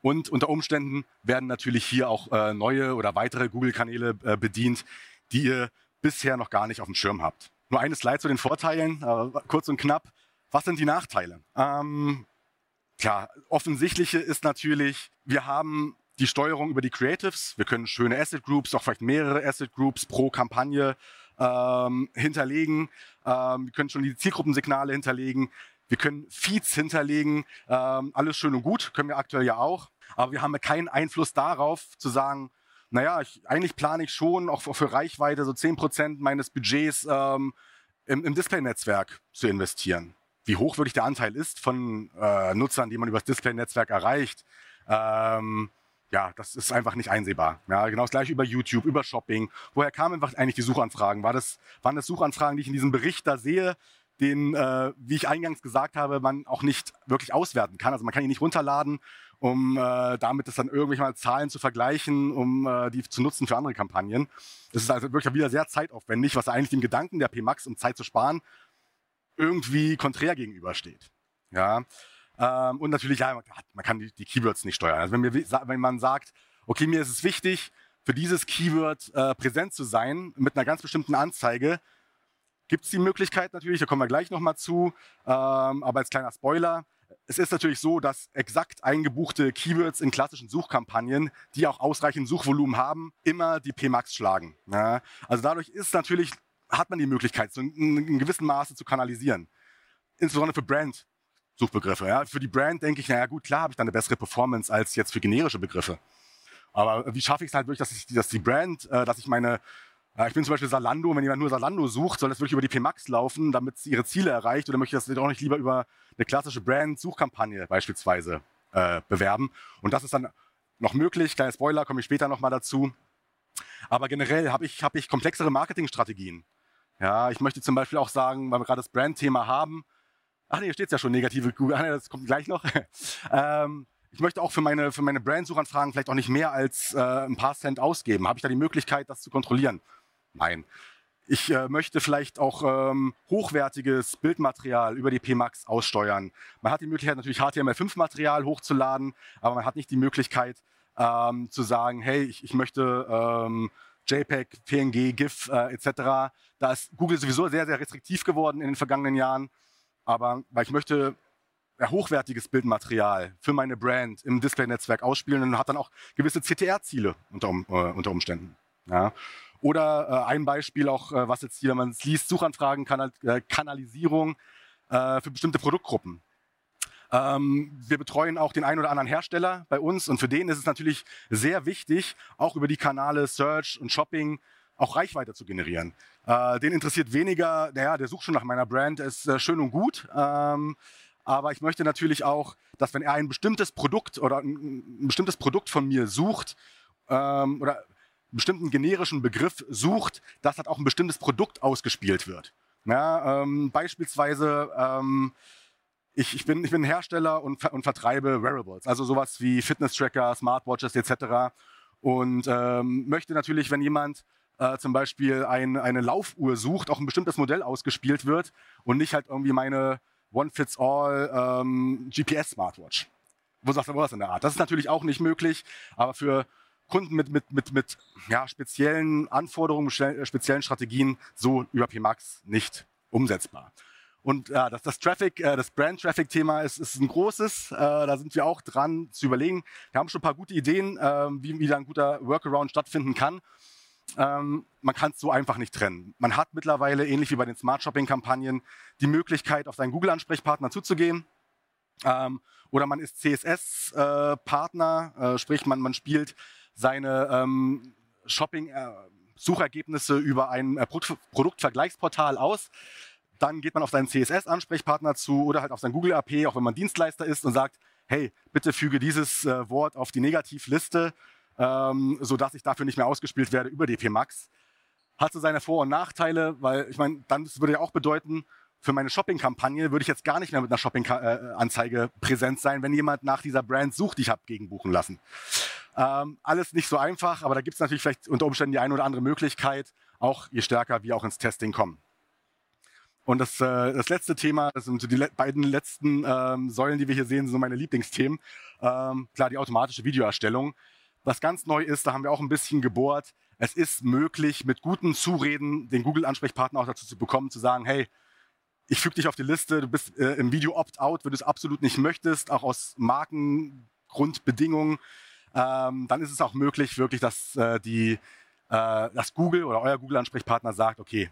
Und unter Umständen werden natürlich hier auch äh, neue oder weitere Google-Kanäle äh, bedient, die ihr bisher noch gar nicht auf dem Schirm habt. Nur eine Slide zu den Vorteilen, äh, kurz und knapp. Was sind die Nachteile? Ähm, klar, offensichtliche ist natürlich, wir haben die Steuerung über die Creatives. Wir können schöne Asset Groups, auch vielleicht mehrere Asset Groups pro Kampagne ähm, hinterlegen. Ähm, wir können schon die Zielgruppensignale hinterlegen. Wir können Feeds hinterlegen. Ähm, alles schön und gut, können wir aktuell ja auch. Aber wir haben keinen Einfluss darauf, zu sagen, naja, ich, eigentlich plane ich schon auch für Reichweite so 10% meines Budgets ähm, im, im Display-Netzwerk zu investieren. Wie hoch wirklich der Anteil ist von äh, Nutzern, die man über das Display-Netzwerk erreicht. Ähm, ja, das ist einfach nicht einsehbar. Ja, genau das gleiche über YouTube, über Shopping. Woher kamen eigentlich die Suchanfragen? War das, waren das Suchanfragen, die ich in diesem Bericht da sehe, den, äh, wie ich eingangs gesagt habe, man auch nicht wirklich auswerten kann. Also man kann ihn nicht runterladen, um äh, damit das dann irgendwelche mal Zahlen zu vergleichen, um äh, die zu nutzen für andere Kampagnen. Das ist also wirklich wieder sehr zeitaufwendig, was eigentlich dem Gedanken der PMAX, um Zeit zu sparen, irgendwie konträr gegenübersteht. Ja. Ähm, und natürlich, ja, man kann die, die, Keywords nicht steuern. Also wenn, wir, wenn, man sagt, okay, mir ist es wichtig, für dieses Keyword äh, präsent zu sein mit einer ganz bestimmten Anzeige, gibt es die Möglichkeit natürlich, da kommen wir gleich nochmal zu, ähm, aber als kleiner Spoiler, es ist natürlich so, dass exakt eingebuchte Keywords in klassischen Suchkampagnen, die auch ausreichend Suchvolumen haben, immer die PMAX schlagen. Ja? Also dadurch ist natürlich, hat man die Möglichkeit, so in, in gewissem Maße zu kanalisieren. Insbesondere für Brand Suchbegriffe. Ja. Für die Brand denke ich, naja gut, klar habe ich dann eine bessere Performance als jetzt für generische Begriffe. Aber wie schaffe ich es halt wirklich, dass, ich, dass die Brand, äh, dass ich meine, ich bin zum Beispiel Salando, wenn jemand nur Salando sucht, soll das wirklich über die PMAX laufen, damit sie ihre Ziele erreicht oder möchte ich das auch nicht lieber über eine klassische Brand-Suchkampagne beispielsweise äh, bewerben. Und das ist dann noch möglich, kleiner Spoiler, komme ich später nochmal dazu. Aber generell habe ich, hab ich komplexere Marketingstrategien. Ja, ich möchte zum Beispiel auch sagen, weil wir gerade das Brand-Thema haben, Ach nee, hier steht ja schon, negative Google. Nee, das kommt gleich noch. ähm, ich möchte auch für meine, für meine Brand-Suchanfragen vielleicht auch nicht mehr als äh, ein paar Cent ausgeben. Habe ich da die Möglichkeit, das zu kontrollieren? Nein. ich äh, möchte vielleicht auch ähm, hochwertiges Bildmaterial über die PMAX aussteuern. Man hat die Möglichkeit natürlich HTML5-Material hochzuladen, aber man hat nicht die Möglichkeit ähm, zu sagen, hey, ich, ich möchte ähm, JPEG, PNG, GIF äh, etc. Da ist Google sowieso sehr, sehr restriktiv geworden in den vergangenen Jahren. Aber weil ich möchte hochwertiges Bildmaterial für meine Brand im Display-Netzwerk ausspielen und hat dann auch gewisse CTR-Ziele unter, äh, unter Umständen. Ja. Oder äh, ein Beispiel auch, äh, was jetzt hier, wenn man es liest, Suchanfragen, Kanal äh, Kanalisierung äh, für bestimmte Produktgruppen. Ähm, wir betreuen auch den einen oder anderen Hersteller bei uns und für den ist es natürlich sehr wichtig, auch über die Kanäle Search und Shopping auch Reichweite zu generieren. Äh, den interessiert weniger, naja, der sucht schon nach meiner Brand, ist äh, schön und gut. Ähm, aber ich möchte natürlich auch, dass wenn er ein bestimmtes Produkt oder ein, ein bestimmtes Produkt von mir sucht ähm, oder bestimmten generischen Begriff sucht, dass halt auch ein bestimmtes Produkt ausgespielt wird. Ja, ähm, beispielsweise, ähm, ich, ich, bin, ich bin Hersteller und, und vertreibe Wearables, also sowas wie Fitness-Tracker, Smartwatches etc. Und ähm, möchte natürlich, wenn jemand äh, zum Beispiel ein, eine Laufuhr sucht, auch ein bestimmtes Modell ausgespielt wird und nicht halt irgendwie meine One-Fits-All ähm, GPS-Smartwatch. Wo sagt man was in der Art? Das ist natürlich auch nicht möglich, aber für Kunden mit, mit, mit, mit ja, speziellen Anforderungen, speziellen Strategien so über PMAX nicht umsetzbar. Und ja, das, das Traffic, äh, das Brand-Traffic-Thema ist, ist ein großes. Äh, da sind wir auch dran zu überlegen. Wir haben schon ein paar gute Ideen, äh, wie, da ein guter Workaround stattfinden kann. Ähm, man kann es so einfach nicht trennen. Man hat mittlerweile, ähnlich wie bei den Smart Shopping-Kampagnen, die Möglichkeit, auf seinen Google-Ansprechpartner zuzugehen. Ähm, oder man ist CSS-Partner, äh, äh, sprich man, man spielt seine ähm, Shopping-Suchergebnisse über ein äh, Produktvergleichsportal aus dann geht man auf seinen CSS-Ansprechpartner zu oder halt auf sein Google AP, auch wenn man Dienstleister ist und sagt, hey, bitte füge dieses äh, Wort auf die Negativliste, ähm, sodass ich dafür nicht mehr ausgespielt werde über DP Max. Hat so seine Vor- und Nachteile, weil ich meine, dann würde ja auch bedeuten, für meine Shopping-Kampagne würde ich jetzt gar nicht mehr mit einer Shopping-Anzeige äh, präsent sein, wenn jemand nach dieser Brand sucht, die ich habe gegenbuchen lassen. Ähm, alles nicht so einfach, aber da gibt es natürlich vielleicht unter Umständen die eine oder andere Möglichkeit, auch je stärker wir auch ins Testing kommen. Und das, äh, das letzte Thema, das sind so die le beiden letzten ähm, Säulen, die wir hier sehen, sind so meine Lieblingsthemen. Ähm, klar, die automatische Videoerstellung. Was ganz neu ist, da haben wir auch ein bisschen gebohrt. Es ist möglich, mit guten Zureden den Google-Ansprechpartner auch dazu zu bekommen, zu sagen, hey, ich füge dich auf die Liste, du bist äh, im Video Opt-out, wenn du es absolut nicht möchtest, auch aus Markengrundbedingungen, ähm, dann ist es auch möglich, wirklich, dass, äh, die, äh, dass Google oder euer Google-Ansprechpartner sagt, okay,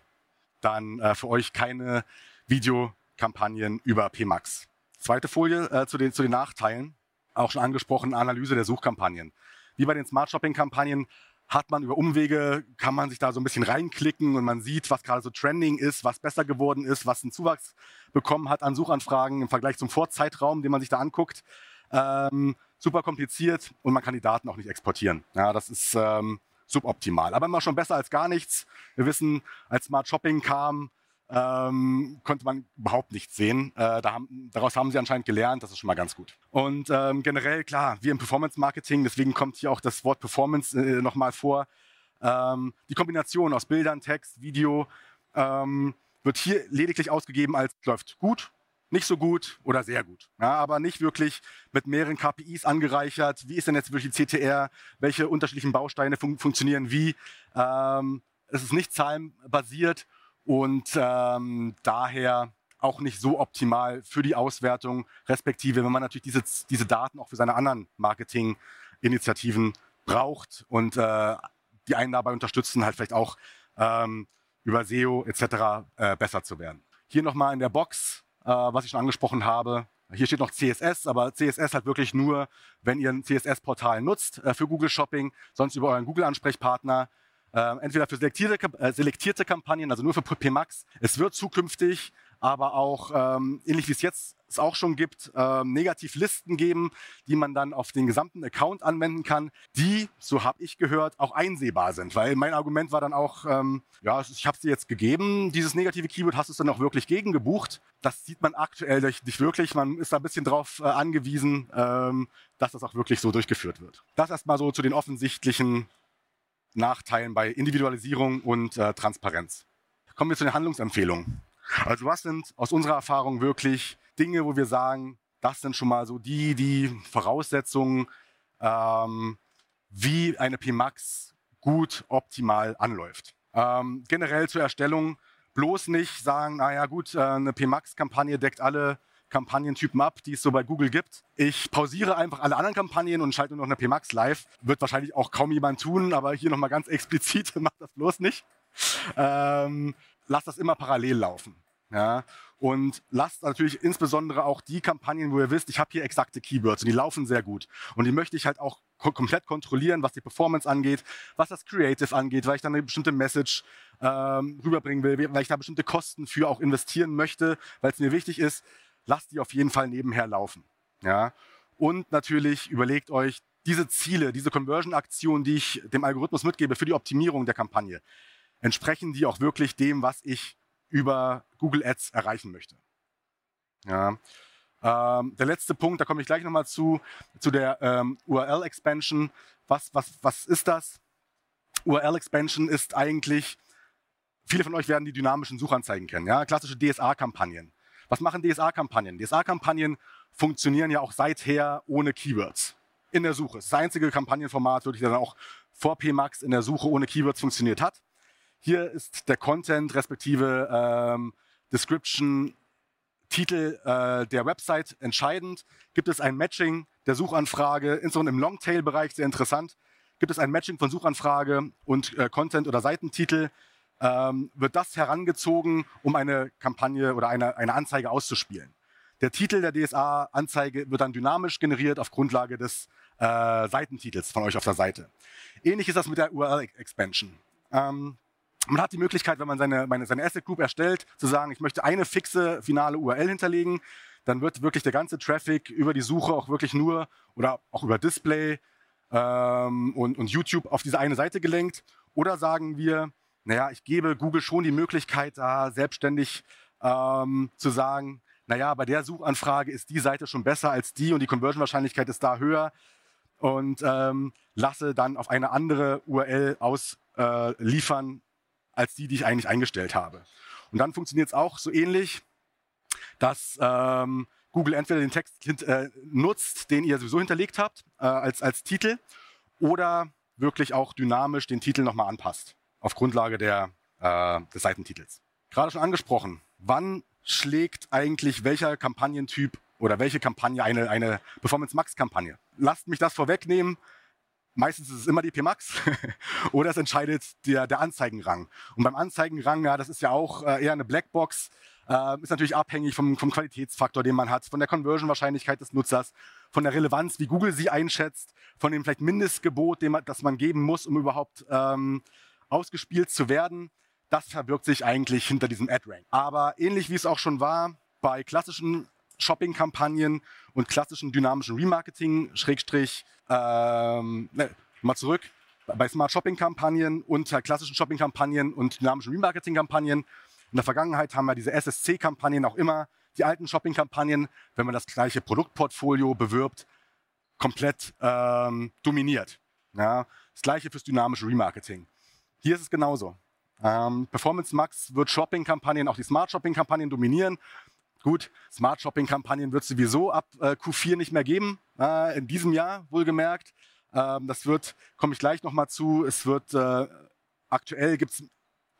dann äh, für euch keine Videokampagnen über PMAX. Zweite Folie äh, zu, den, zu den Nachteilen, auch schon angesprochen, Analyse der Suchkampagnen. Wie bei den Smart Shopping-Kampagnen hat man über Umwege, kann man sich da so ein bisschen reinklicken und man sieht, was gerade so trending ist, was besser geworden ist, was einen Zuwachs bekommen hat an Suchanfragen im Vergleich zum Vorzeitraum, den man sich da anguckt. Ähm, super kompliziert und man kann die Daten auch nicht exportieren. Ja, das ist ähm, suboptimal. Aber immer schon besser als gar nichts. Wir wissen, als Smart Shopping kam, ähm, konnte man überhaupt nichts sehen. Äh, da haben, daraus haben sie anscheinend gelernt, das ist schon mal ganz gut. Und ähm, generell, klar, wir im Performance-Marketing, deswegen kommt hier auch das Wort Performance äh, nochmal vor. Ähm, die Kombination aus Bildern, Text, Video ähm, wird hier lediglich ausgegeben als läuft gut nicht so gut oder sehr gut. Ja, aber nicht wirklich mit mehreren KPIs angereichert. Wie ist denn jetzt wirklich die CTR? Welche unterschiedlichen Bausteine fun funktionieren wie? Ähm, es ist nicht zahlenbasiert und ähm, daher auch nicht so optimal für die Auswertung, respektive wenn man natürlich diese, diese Daten auch für seine anderen Marketinginitiativen braucht und äh, die einen dabei unterstützen, halt vielleicht auch ähm, über SEO etc. Äh, besser zu werden. Hier nochmal in der Box äh, was ich schon angesprochen habe. Hier steht noch CSS, aber CSS halt wirklich nur, wenn ihr ein CSS-Portal nutzt äh, für Google Shopping, sonst über euren Google-Ansprechpartner. Äh, entweder für selektierte, äh, selektierte Kampagnen, also nur für PMAX. Es wird zukünftig aber auch, ähm, ähnlich wie es jetzt es auch schon gibt, ähm, Negativlisten geben, die man dann auf den gesamten Account anwenden kann, die, so habe ich gehört, auch einsehbar sind. Weil mein Argument war dann auch, ähm, ja, ich habe es dir jetzt gegeben, dieses negative Keyword, hast du es dann auch wirklich gegengebucht? Das sieht man aktuell nicht wirklich. Man ist da ein bisschen drauf äh, angewiesen, ähm, dass das auch wirklich so durchgeführt wird. Das erstmal so zu den offensichtlichen Nachteilen bei Individualisierung und äh, Transparenz. kommen wir zu den Handlungsempfehlungen. Also was sind aus unserer Erfahrung wirklich Dinge, wo wir sagen, das sind schon mal so die, die Voraussetzungen, ähm, wie eine PMAX gut optimal anläuft. Ähm, generell zur Erstellung bloß nicht sagen, naja gut, äh, eine PMAX-Kampagne deckt alle Kampagnentypen ab, die es so bei Google gibt. Ich pausiere einfach alle anderen Kampagnen und schalte nur noch eine PMAX live. Wird wahrscheinlich auch kaum jemand tun, aber hier nochmal ganz explizit, macht das bloß nicht. Ähm, lasst das immer parallel laufen. Ja? Und lasst natürlich insbesondere auch die Kampagnen, wo ihr wisst, ich habe hier exakte Keywords und die laufen sehr gut. Und die möchte ich halt auch komplett kontrollieren, was die Performance angeht, was das Creative angeht, weil ich dann eine bestimmte Message ähm, rüberbringen will, weil ich da bestimmte Kosten für auch investieren möchte, weil es mir wichtig ist, lasst die auf jeden Fall nebenher laufen. Ja? Und natürlich überlegt euch diese Ziele, diese Conversion-Aktionen, die ich dem Algorithmus mitgebe für die Optimierung der Kampagne, entsprechen die auch wirklich dem, was ich über Google Ads erreichen möchte. Ja. Ähm, der letzte Punkt, da komme ich gleich nochmal zu, zu der ähm, URL-Expansion. Was, was, was ist das? URL-Expansion ist eigentlich, viele von euch werden die dynamischen Suchanzeigen kennen, ja? klassische DSA-Kampagnen. Was machen DSA-Kampagnen? DSA-Kampagnen funktionieren ja auch seither ohne Keywords in der Suche. Das, einzige Kampagnenformat, wirklich, dann auch vor PMAX in der Suche ohne Keywords funktioniert hat. Hier ist der Content respektive ähm, Description, Titel äh, der Website entscheidend. Gibt es ein Matching der Suchanfrage, insbesondere im Longtail-Bereich sehr interessant. Gibt es ein Matching von Suchanfrage und äh, Content oder Seitentitel? Ähm, wird das herangezogen, um eine Kampagne oder eine, eine Anzeige auszuspielen. Der Titel der DSA-Anzeige wird dann dynamisch generiert auf Grundlage des äh, Seitentitels von euch auf der Seite. Ähnlich ist das mit der URL-Expansion. Ähm, man hat die Möglichkeit, wenn man seine, seine Asset Group erstellt, zu sagen, ich möchte eine fixe finale URL hinterlegen. Dann wird wirklich der ganze Traffic über die Suche auch wirklich nur oder auch über Display ähm, und, und YouTube auf diese eine Seite gelenkt. Oder sagen wir, naja, ich gebe Google schon die Möglichkeit, da selbstständig ähm, zu sagen, naja, bei der Suchanfrage ist die Seite schon besser als die und die Conversion-Wahrscheinlichkeit ist da höher und ähm, lasse dann auf eine andere URL ausliefern, äh, als die, die ich eigentlich eingestellt habe. Und dann funktioniert es auch so ähnlich, dass ähm, Google entweder den Text äh, nutzt, den ihr sowieso hinterlegt habt, äh, als, als Titel, oder wirklich auch dynamisch den Titel nochmal anpasst, auf Grundlage der, äh, des Seitentitels. Gerade schon angesprochen, wann schlägt eigentlich welcher Kampagnentyp oder welche Kampagne eine, eine Performance Max Kampagne? Lasst mich das vorwegnehmen. Meistens ist es immer die PMAX oder es entscheidet der, der Anzeigenrang. Und beim Anzeigenrang, ja, das ist ja auch äh, eher eine Blackbox, äh, ist natürlich abhängig vom, vom Qualitätsfaktor, den man hat, von der Conversion-Wahrscheinlichkeit des Nutzers, von der Relevanz, wie Google sie einschätzt, von dem vielleicht Mindestgebot, dem, das man geben muss, um überhaupt ähm, ausgespielt zu werden. Das verbirgt sich eigentlich hinter diesem Ad-Rank. Aber ähnlich wie es auch schon war bei klassischen Shopping-Kampagnen und klassischen dynamischen Remarketing, Schrägstrich, ähm, ne, mal zurück, bei Smart Shopping-Kampagnen und klassischen Shopping-Kampagnen und dynamischen Remarketing-Kampagnen. In der Vergangenheit haben wir diese SSC-Kampagnen auch immer, die alten Shopping-Kampagnen, wenn man das gleiche Produktportfolio bewirbt, komplett ähm, dominiert. Ja, das gleiche fürs dynamische Remarketing. Hier ist es genauso. Ähm, Performance Max wird Shopping-Kampagnen, auch die Smart Shopping-Kampagnen dominieren. Gut, Smart Shopping-Kampagnen wird es sowieso ab äh, Q4 nicht mehr geben, äh, in diesem Jahr wohlgemerkt. Ähm, das wird, komme ich gleich nochmal zu, es wird, äh, aktuell gibt es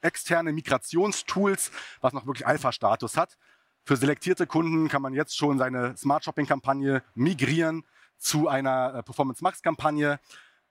externe Migrationstools, was noch wirklich Alpha-Status hat. Für selektierte Kunden kann man jetzt schon seine Smart Shopping-Kampagne migrieren zu einer äh, Performance Max-Kampagne.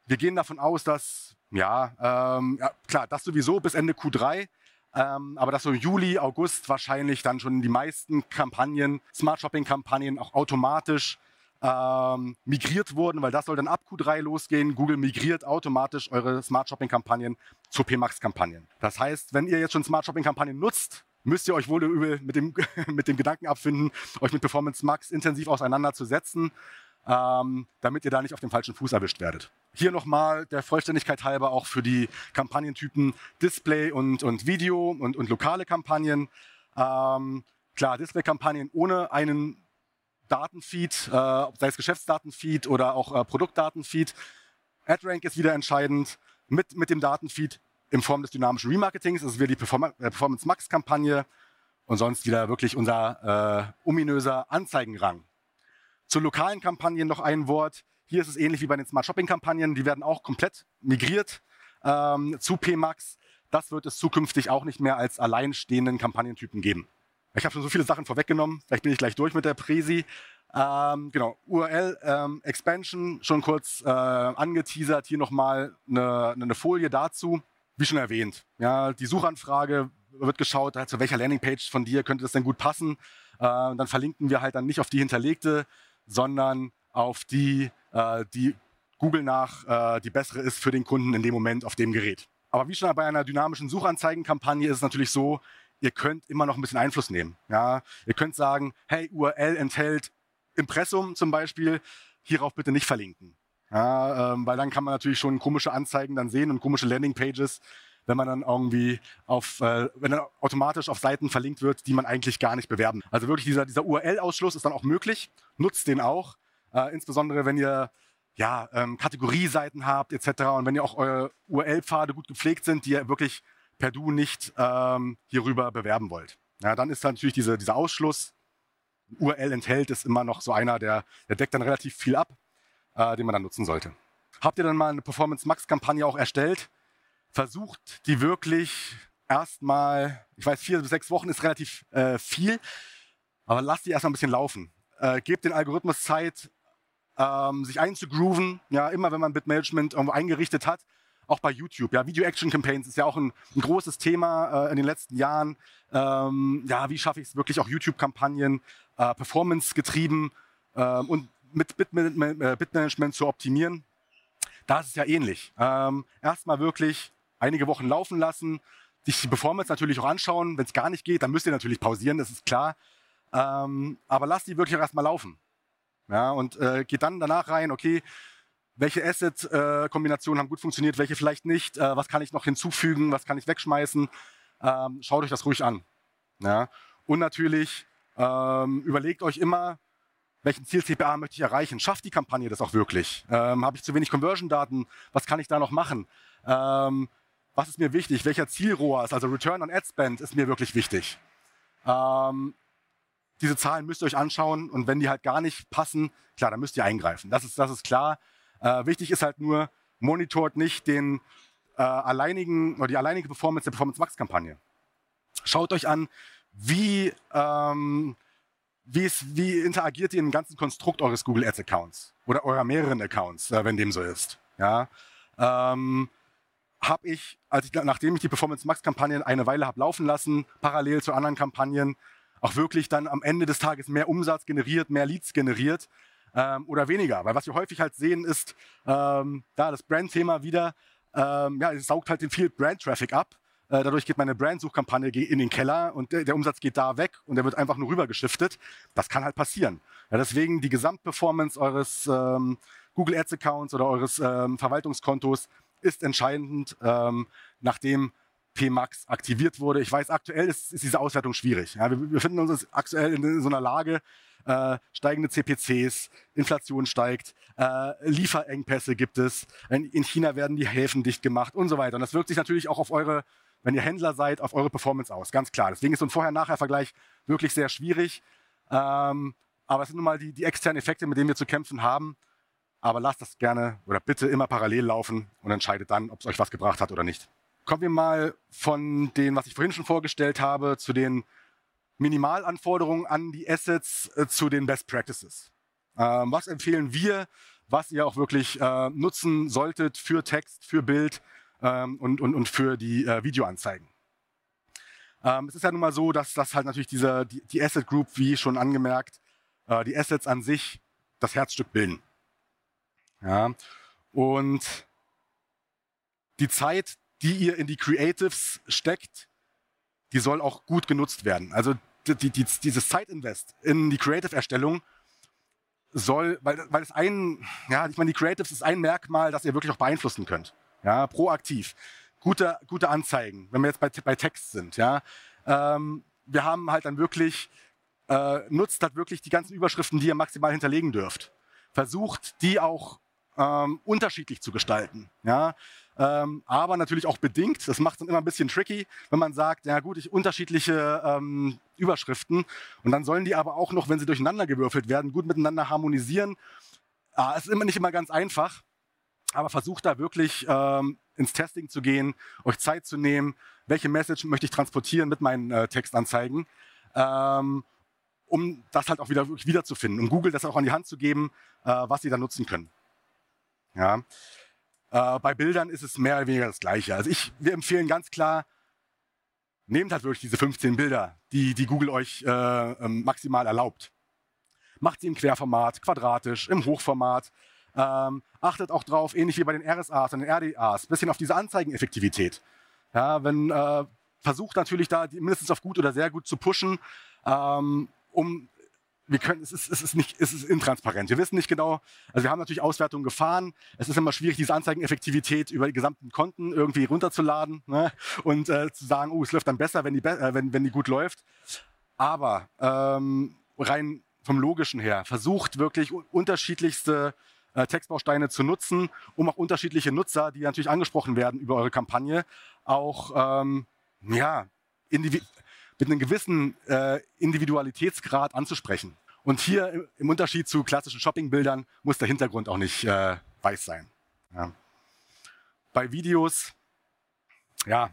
Wir gehen davon aus, dass, ja, ähm, ja, klar, das sowieso bis Ende Q3 ähm, aber dass so im Juli, August wahrscheinlich dann schon die meisten Kampagnen, Smart Shopping-Kampagnen auch automatisch ähm, migriert wurden, weil das soll dann ab Q3 losgehen. Google migriert automatisch eure Smart Shopping-Kampagnen zu PMAX-Kampagnen. Das heißt, wenn ihr jetzt schon Smart Shopping-Kampagnen nutzt, müsst ihr euch wohl übel mit dem, mit dem Gedanken abfinden, euch mit Performance Max intensiv auseinanderzusetzen ähm, damit ihr da nicht auf dem falschen Fuß erwischt werdet. Hier nochmal der Vollständigkeit halber auch für die Kampagnentypen Display und, und Video und, und lokale Kampagnen. Ähm, klar, Display-Kampagnen ohne einen Datenfeed, äh, sei es Geschäftsdatenfeed oder auch äh, Produktdatenfeed. AdRank ist wieder entscheidend. Mit, mit dem Datenfeed in Form des dynamischen Remarketings. Das ist wieder die äh, Performance Max Kampagne und sonst wieder wirklich unser äh, ominöser Anzeigenrang. Zu lokalen Kampagnen noch ein Wort. Hier ist es ähnlich wie bei den Smart Shopping Kampagnen. Die werden auch komplett migriert ähm, zu PMAX. Das wird es zukünftig auch nicht mehr als alleinstehenden Kampagnentypen geben. Ich habe schon so viele Sachen vorweggenommen. Vielleicht bin ich gleich durch mit der Präsi. Ähm, genau, URL ähm, Expansion schon kurz äh, angeteasert. Hier nochmal eine, eine Folie dazu. Wie schon erwähnt, ja, die Suchanfrage wird geschaut, zu welcher Landingpage von dir könnte das denn gut passen. Äh, dann verlinken wir halt dann nicht auf die hinterlegte, sondern auf die, äh, die Google nach äh, die bessere ist für den Kunden in dem Moment auf dem Gerät. Aber wie schon bei einer dynamischen Suchanzeigenkampagne ist es natürlich so, ihr könnt immer noch ein bisschen Einfluss nehmen. Ja? Ihr könnt sagen, hey, URL enthält Impressum zum Beispiel, hierauf bitte nicht verlinken. Ja, ähm, weil dann kann man natürlich schon komische Anzeigen dann sehen und komische Landingpages, wenn man dann irgendwie auf, äh, wenn dann automatisch auf Seiten verlinkt wird, die man eigentlich gar nicht bewerben. Also wirklich dieser, dieser URL-Ausschluss ist dann auch möglich. Nutzt den auch, äh, insbesondere wenn ihr ja, ähm, Kategorieseiten habt etc. Und wenn ihr auch eure URL-Pfade gut gepflegt sind, die ihr wirklich per Du nicht ähm, hierüber bewerben wollt. Ja, dann ist dann natürlich diese, dieser Ausschluss, URL enthält, ist immer noch so einer, der, der deckt dann relativ viel ab, äh, den man dann nutzen sollte. Habt ihr dann mal eine Performance Max-Kampagne auch erstellt? Versucht die wirklich erstmal, ich weiß, vier bis sechs Wochen ist relativ äh, viel, aber lasst die erstmal ein bisschen laufen. Äh, gebt den Algorithmus Zeit, ähm, sich einzugrooven. Ja, immer wenn man Bitmanagement irgendwo eingerichtet hat, auch bei YouTube. Ja, Video Action Campaigns ist ja auch ein, ein großes Thema äh, in den letzten Jahren. Ähm, ja, wie schaffe ich es wirklich auch YouTube-Kampagnen äh, Performance getrieben äh, und mit äh, Bitmanagement zu optimieren? Da ist es ja ähnlich. Ähm, Erstmal wirklich einige Wochen laufen lassen, sich die Performance natürlich auch anschauen. Wenn es gar nicht geht, dann müsst ihr natürlich pausieren, das ist klar. Ähm, aber lasst die wirklich auch erstmal laufen. Ja, und äh, geht dann danach rein, okay, welche Asset-Kombinationen haben gut funktioniert, welche vielleicht nicht, äh, was kann ich noch hinzufügen, was kann ich wegschmeißen. Ähm, schaut euch das ruhig an. Ja? Und natürlich ähm, überlegt euch immer, welchen Ziel-CPA möchte ich erreichen? Schafft die Kampagne das auch wirklich? Ähm, Habe ich zu wenig Conversion-Daten? Was kann ich da noch machen? Ähm, was ist mir wichtig? Welcher Ziel-ROAS, also Return on Ad Spend, ist mir wirklich wichtig? Ähm, diese Zahlen müsst ihr euch anschauen und wenn die halt gar nicht passen, klar, dann müsst ihr eingreifen. Das ist, das ist klar. Äh, wichtig ist halt nur, monitort nicht den äh, alleinigen oder die alleinige Performance der Performance Max Kampagne. Schaut euch an, wie, ähm, wie, ist, wie interagiert ihr im ganzen Konstrukt eures Google Ads Accounts oder eurer mehreren Accounts, äh, wenn dem so ist. Ja. Ähm, habe ich, als ich, nachdem ich die Performance Max Kampagne eine Weile habe laufen lassen, parallel zu anderen Kampagnen, auch wirklich dann am Ende des Tages mehr Umsatz generiert, mehr Leads generiert, ähm, oder weniger. Weil was wir häufig halt sehen, ist ähm, da das Brand-Thema wieder, ähm, ja, es saugt halt den viel Brand-Traffic ab. Äh, dadurch geht meine Brand-Suchkampagne in den Keller und der, der, Umsatz geht da weg und der wird einfach nur rübergeschiftet. Das kann halt passieren. Ja, deswegen die Gesamtperformance eures ähm, Google Ads Accounts oder eures ähm, Verwaltungskontos ist entscheidend, ähm, nachdem PMAX aktiviert wurde. Ich weiß, aktuell ist, ist diese Auswertung schwierig. Ja, wir befinden uns aktuell in, in so einer Lage, äh, steigende CPCs, Inflation steigt, äh, Lieferengpässe gibt es, in China werden die Häfen dicht gemacht und so weiter. Und das wirkt sich natürlich auch auf eure, wenn ihr Händler seid, auf eure Performance aus, ganz klar. Deswegen ist so ein Vorher-Nachher-Vergleich wirklich sehr schwierig. Ähm, aber es sind nun mal die, die externen Effekte, mit denen wir zu kämpfen haben. Aber lasst das gerne oder bitte immer parallel laufen und entscheidet dann, ob es euch was gebracht hat oder nicht. Kommen wir mal von dem, was ich vorhin schon vorgestellt habe, zu den Minimalanforderungen an die Assets äh, zu den Best Practices. Ähm, was empfehlen wir, was ihr auch wirklich äh, nutzen solltet für Text, für Bild ähm, und, und, und für die äh, Videoanzeigen? Ähm, es ist ja nun mal so, dass das halt natürlich diese, die, die Asset Group, wie schon angemerkt, äh, die Assets an sich das Herzstück bilden. Ja? Und die Zeit, die ihr in die Creatives steckt, die soll auch gut genutzt werden. Also die, die, dieses Zeitinvest in die Creative-Erstellung soll, weil, weil es ein, ja, ich meine, die Creatives ist ein Merkmal, das ihr wirklich auch beeinflussen könnt. Ja, proaktiv. Gute, gute Anzeigen, wenn wir jetzt bei, bei Text sind. Ja. Ähm, wir haben halt dann wirklich, äh, nutzt halt wirklich die ganzen Überschriften, die ihr maximal hinterlegen dürft. Versucht, die auch ähm, unterschiedlich zu gestalten. Ja. ähm, aber natürlich auch bedingt. Das macht es dann immer ein bisschen tricky, wenn man sagt, ja gut, ich unterschiedliche ähm, Überschriften und dann sollen die aber auch noch, wenn sie durcheinander gewürfelt werden, gut miteinander harmonisieren. Ah, es ist immer nicht immer ganz einfach, aber versucht da wirklich ähm, ins Testing zu gehen, euch Zeit zu nehmen, welche Message möchte ich transportieren mit meinen äh, Textanzeigen, ähm, um das halt auch wieder wiederzufinden, um Google das auch an die Hand zu geben, äh, was sie da nutzen können. Ja. Äh, bei Bildern ist es mehr oder weniger das Gleiche. Also ich, wir empfehlen ganz klar, nehmt halt wirklich diese 15 Bilder, die, die Google euch äh, ähm, maximal erlaubt. Macht sie im Querformat, quadratisch, im Hochformat. Ähm, achtet auch drauf, ähnlich wie bei den RSAs und den RDAs, bisschen auf diese Anzeigeneffektivität. Ja, wenn äh, versucht natürlich da mindestens auf gut oder sehr gut zu pushen, ähm, um wir können, es ist, es ist nicht, es ist intransparent. Wir wissen nicht genau, also wir haben natürlich Auswertungen gefahren. Es ist immer schwierig, diese Anzeigeneffektivität über die gesamten Konten irgendwie runterzuladen ne? und äh, zu sagen, oh, es läuft dann besser, wenn die, äh, wenn, wenn die gut läuft. Aber ähm, rein vom Logischen her, versucht wirklich unterschiedlichste äh, Textbausteine zu nutzen, um auch unterschiedliche Nutzer, die natürlich angesprochen werden über eure Kampagne, auch ähm, ja, mit einem gewissen äh, Individualitätsgrad anzusprechen. Und hier im Unterschied zu klassischen Shoppingbildern muss der Hintergrund auch nicht äh, weiß sein. Ja. Bei Videos, ja,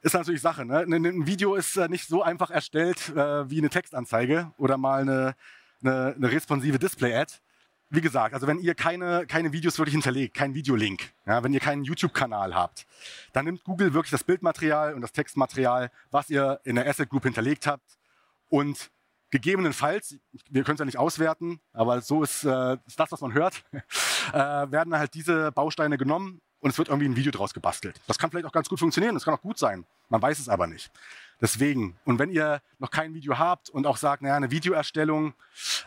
ist natürlich Sache. Ne? Ein Video ist äh, nicht so einfach erstellt äh, wie eine Textanzeige oder mal eine, eine, eine responsive Display-Ad wie gesagt, also wenn ihr keine, keine Videos wirklich hinterlegt, keinen Videolink, ja, wenn ihr keinen YouTube-Kanal habt, dann nimmt Google wirklich das Bildmaterial und das Textmaterial, was ihr in der Asset Group hinterlegt habt und gegebenenfalls, wir können es ja nicht auswerten, aber so ist, äh, ist das, was man hört, äh, werden halt diese Bausteine genommen und es wird irgendwie ein Video draus gebastelt. Das kann vielleicht auch ganz gut funktionieren, das kann auch gut sein, man weiß es aber nicht. Deswegen, und wenn ihr noch kein Video habt und auch sagt, naja, eine Videoerstellung,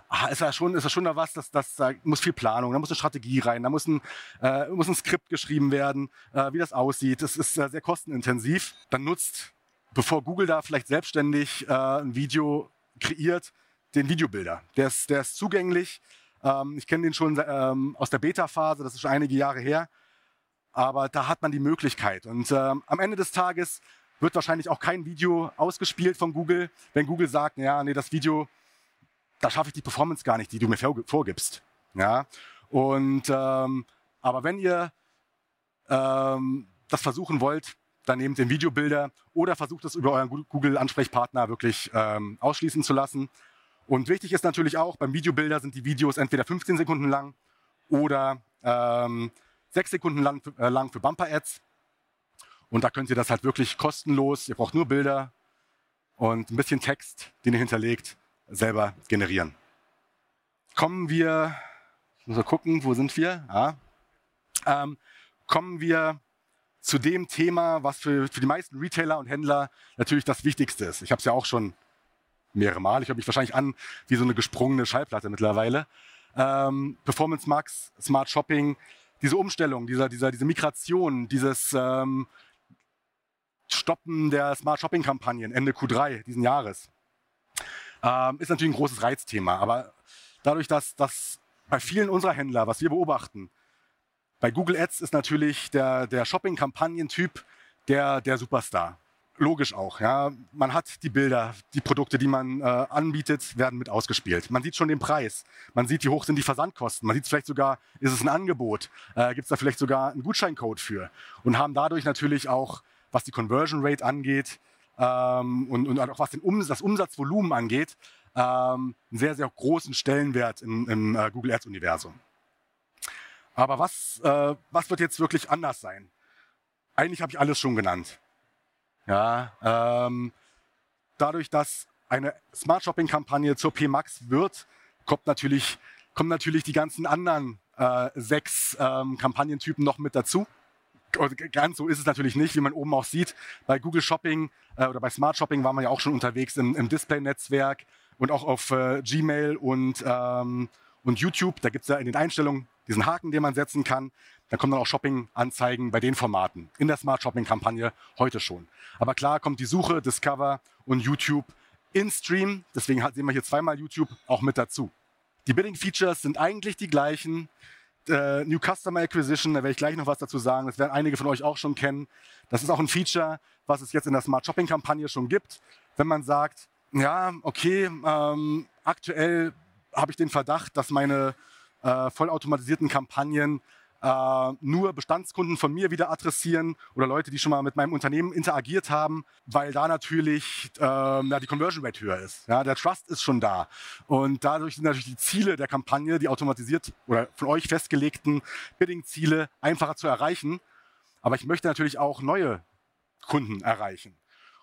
ah, ist ja schon, ist ja schon da was, das, das, da muss viel Planung, da muss eine Strategie rein, da muss ein, äh, muss ein Skript geschrieben werden, äh, wie das aussieht. Das ist äh, sehr kostenintensiv. Dann nutzt, bevor Google da vielleicht selbstständig äh, ein Video kreiert, den Videobilder. Der ist, der ist zugänglich. Ähm, ich kenne den schon ähm, aus der Beta-Phase, das ist schon einige Jahre her. Aber da hat man die Möglichkeit. Und ähm, am Ende des Tages wird wahrscheinlich auch kein Video ausgespielt von Google, wenn Google sagt, ja, nee, das Video, da schaffe ich die Performance gar nicht, die du mir vorgibst. Ja? Und, ähm, aber wenn ihr ähm, das versuchen wollt, dann nehmt den Videobilder oder versucht es über euren Google-Ansprechpartner wirklich ähm, ausschließen zu lassen. Und wichtig ist natürlich auch, beim Videobilder sind die Videos entweder 15 Sekunden lang oder ähm, 6 Sekunden lang, äh, lang für Bumper-Ads. Und da könnt ihr das halt wirklich kostenlos, ihr braucht nur Bilder und ein bisschen Text, den ihr hinterlegt, selber generieren. Kommen wir, ich muss mal gucken, wo sind wir? Ja. Ähm, kommen wir zu dem Thema, was für, für die meisten Retailer und Händler natürlich das Wichtigste ist. Ich habe es ja auch schon mehrere Mal. Ich höre mich wahrscheinlich an wie so eine gesprungene Schallplatte mittlerweile. Ähm, Performance Max, Smart Shopping, diese Umstellung, dieser, dieser, diese Migration, dieses ähm, Stoppen der Smart Shopping Kampagnen Ende Q3 diesen Jahres. Ähm, ist natürlich ein großes Reizthema, aber dadurch, dass das bei vielen unserer Händler, was wir beobachten, bei Google Ads ist natürlich der, der Shopping-Kampagnen-Typ der, der Superstar. Logisch auch. Ja. Man hat die Bilder, die Produkte, die man äh, anbietet, werden mit ausgespielt. Man sieht schon den Preis. Man sieht, wie hoch sind die Versandkosten. Man sieht vielleicht sogar, ist es ein Angebot? Äh, Gibt es da vielleicht sogar einen Gutscheincode für? Und haben dadurch natürlich auch was die Conversion Rate angeht ähm, und, und auch was den um, das Umsatzvolumen angeht, ähm, einen sehr, sehr großen Stellenwert im, im äh, Google Ads-Universum. Aber was, äh, was wird jetzt wirklich anders sein? Eigentlich habe ich alles schon genannt. Ja, ähm, dadurch, dass eine Smart Shopping-Kampagne zur PMAX wird, kommt natürlich, kommen natürlich die ganzen anderen äh, sechs ähm, Kampagnentypen noch mit dazu ganz so ist es natürlich nicht, wie man oben auch sieht. Bei Google Shopping äh, oder bei Smart Shopping waren wir ja auch schon unterwegs im, im Display-Netzwerk und auch auf äh, Gmail und, ähm, und YouTube. Da gibt es ja in den Einstellungen diesen Haken, den man setzen kann. Da kommen dann auch Shopping-Anzeigen bei den Formaten in der Smart Shopping-Kampagne heute schon. Aber klar kommt die Suche, Discover und YouTube in Stream. Deswegen sehen wir hier zweimal YouTube auch mit dazu. Die Bidding-Features sind eigentlich die gleichen äh, New Customer Acquisition, da werde ich gleich noch was dazu sagen. Das werden einige von euch auch schon kennen. Das ist auch ein Feature, was es jetzt in der Smart Shopping Kampagne schon gibt. Wenn man sagt, ja, okay, ähm, aktuell habe ich den Verdacht, dass meine äh, vollautomatisierten Kampagnen äh, nur Bestandskunden von mir wieder adressieren oder Leute, die schon mal mit meinem Unternehmen interagiert haben, weil da natürlich äh, ja, die Conversion Rate höher ist. Ja, der Trust ist schon da. Und dadurch sind natürlich die Ziele der Kampagne, die automatisiert oder von euch festgelegten Bidding-Ziele einfacher zu erreichen. Aber ich möchte natürlich auch neue Kunden erreichen.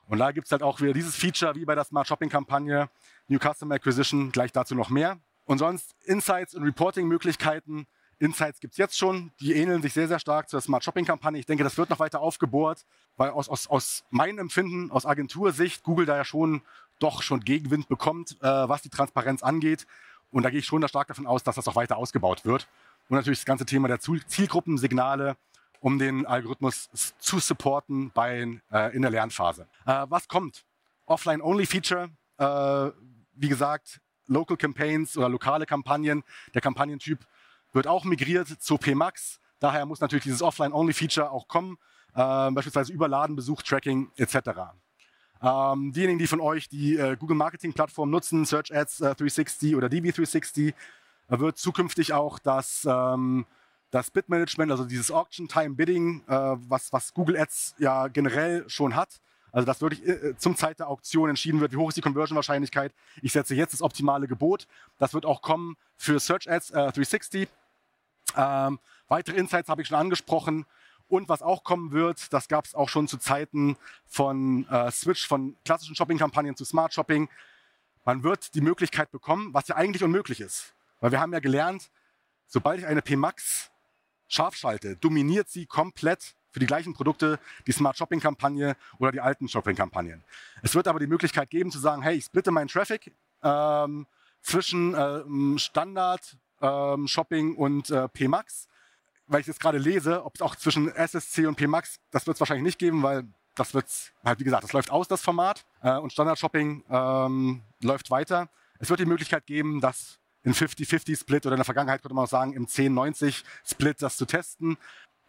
Und da gibt es halt auch wieder dieses Feature wie bei der Smart Shopping Kampagne, New Customer Acquisition, gleich dazu noch mehr. Und sonst Insights und Reporting-Möglichkeiten Insights gibt es jetzt schon, die ähneln sich sehr, sehr stark zur Smart Shopping-Kampagne. Ich denke, das wird noch weiter aufgebohrt, weil aus, aus, aus meinem Empfinden, aus Agentursicht, Google da ja schon doch schon Gegenwind bekommt, äh, was die Transparenz angeht. Und da gehe ich schon da stark davon aus, dass das auch weiter ausgebaut wird. Und natürlich das ganze Thema der Zielgruppensignale, um den Algorithmus zu supporten bei, äh, in der Lernphase. Äh, was kommt? Offline-Only-Feature. Äh, wie gesagt, Local Campaigns oder lokale Kampagnen. Der Kampagnentyp wird auch migriert zu PMAX. Daher muss natürlich dieses Offline-Only-Feature auch kommen, äh, beispielsweise Überladen, Besuch, Tracking etc. Ähm, diejenigen, die von euch die äh, Google Marketing Plattform nutzen, Search Ads äh, 360 oder DB360, äh, wird zukünftig auch das, ähm, das Bid-Management, also dieses Auction-Time-Bidding, äh, was, was Google Ads ja generell schon hat, also dass wirklich äh, zum Zeit der Auktion entschieden wird, wie hoch ist die Conversion-Wahrscheinlichkeit. Ich setze jetzt das optimale Gebot. Das wird auch kommen für Search Ads äh, 360. Ähm, weitere Insights habe ich schon angesprochen. Und was auch kommen wird, das gab es auch schon zu Zeiten von äh, Switch von klassischen Shopping-Kampagnen zu Smart Shopping. Man wird die Möglichkeit bekommen, was ja eigentlich unmöglich ist. Weil wir haben ja gelernt, sobald ich eine PMAX scharf schalte, dominiert sie komplett für die gleichen Produkte die Smart Shopping Kampagne oder die alten Shopping Kampagnen. Es wird aber die Möglichkeit geben zu sagen, hey, ich splitte meinen Traffic ähm, zwischen äh, Standard ähm, Shopping und äh, PMAX. Weil ich jetzt gerade lese, ob es auch zwischen SSC und PMAX, das wird es wahrscheinlich nicht geben, weil das wird halt, wie gesagt, das läuft aus, das Format. Äh, und Standard Shopping ähm, läuft weiter. Es wird die Möglichkeit geben, das in 50-50-Split oder in der Vergangenheit könnte man auch sagen, im 10-90-Split das zu testen.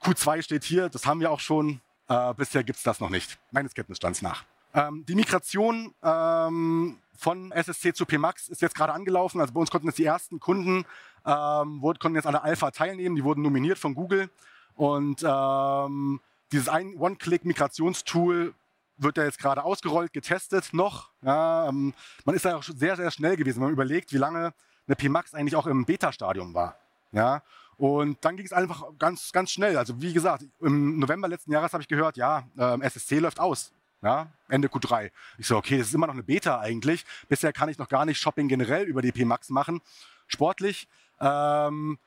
Q2 steht hier, das haben wir auch schon. Äh, bisher gibt es das noch nicht, meines Kenntnisstands nach. Ähm, die Migration ähm, von SSC zu PMAX ist jetzt gerade angelaufen. Also bei uns konnten jetzt die ersten Kunden ähm, konnten jetzt an der Alpha teilnehmen. Die wurden nominiert von Google. Und ähm, dieses One-Click-Migrationstool wird ja jetzt gerade ausgerollt, getestet noch. Ja, ähm, man ist da auch sehr, sehr schnell gewesen. Man überlegt, wie lange eine PMAX eigentlich auch im Beta-Stadium war. Ja, und dann ging es einfach ganz, ganz schnell. Also wie gesagt, im November letzten Jahres habe ich gehört, ja, ähm, SSC läuft aus. Ja, Ende Q3. Ich so, okay, das ist immer noch eine Beta eigentlich. Bisher kann ich noch gar nicht Shopping generell über die PMAX machen. Sportlich, ähm,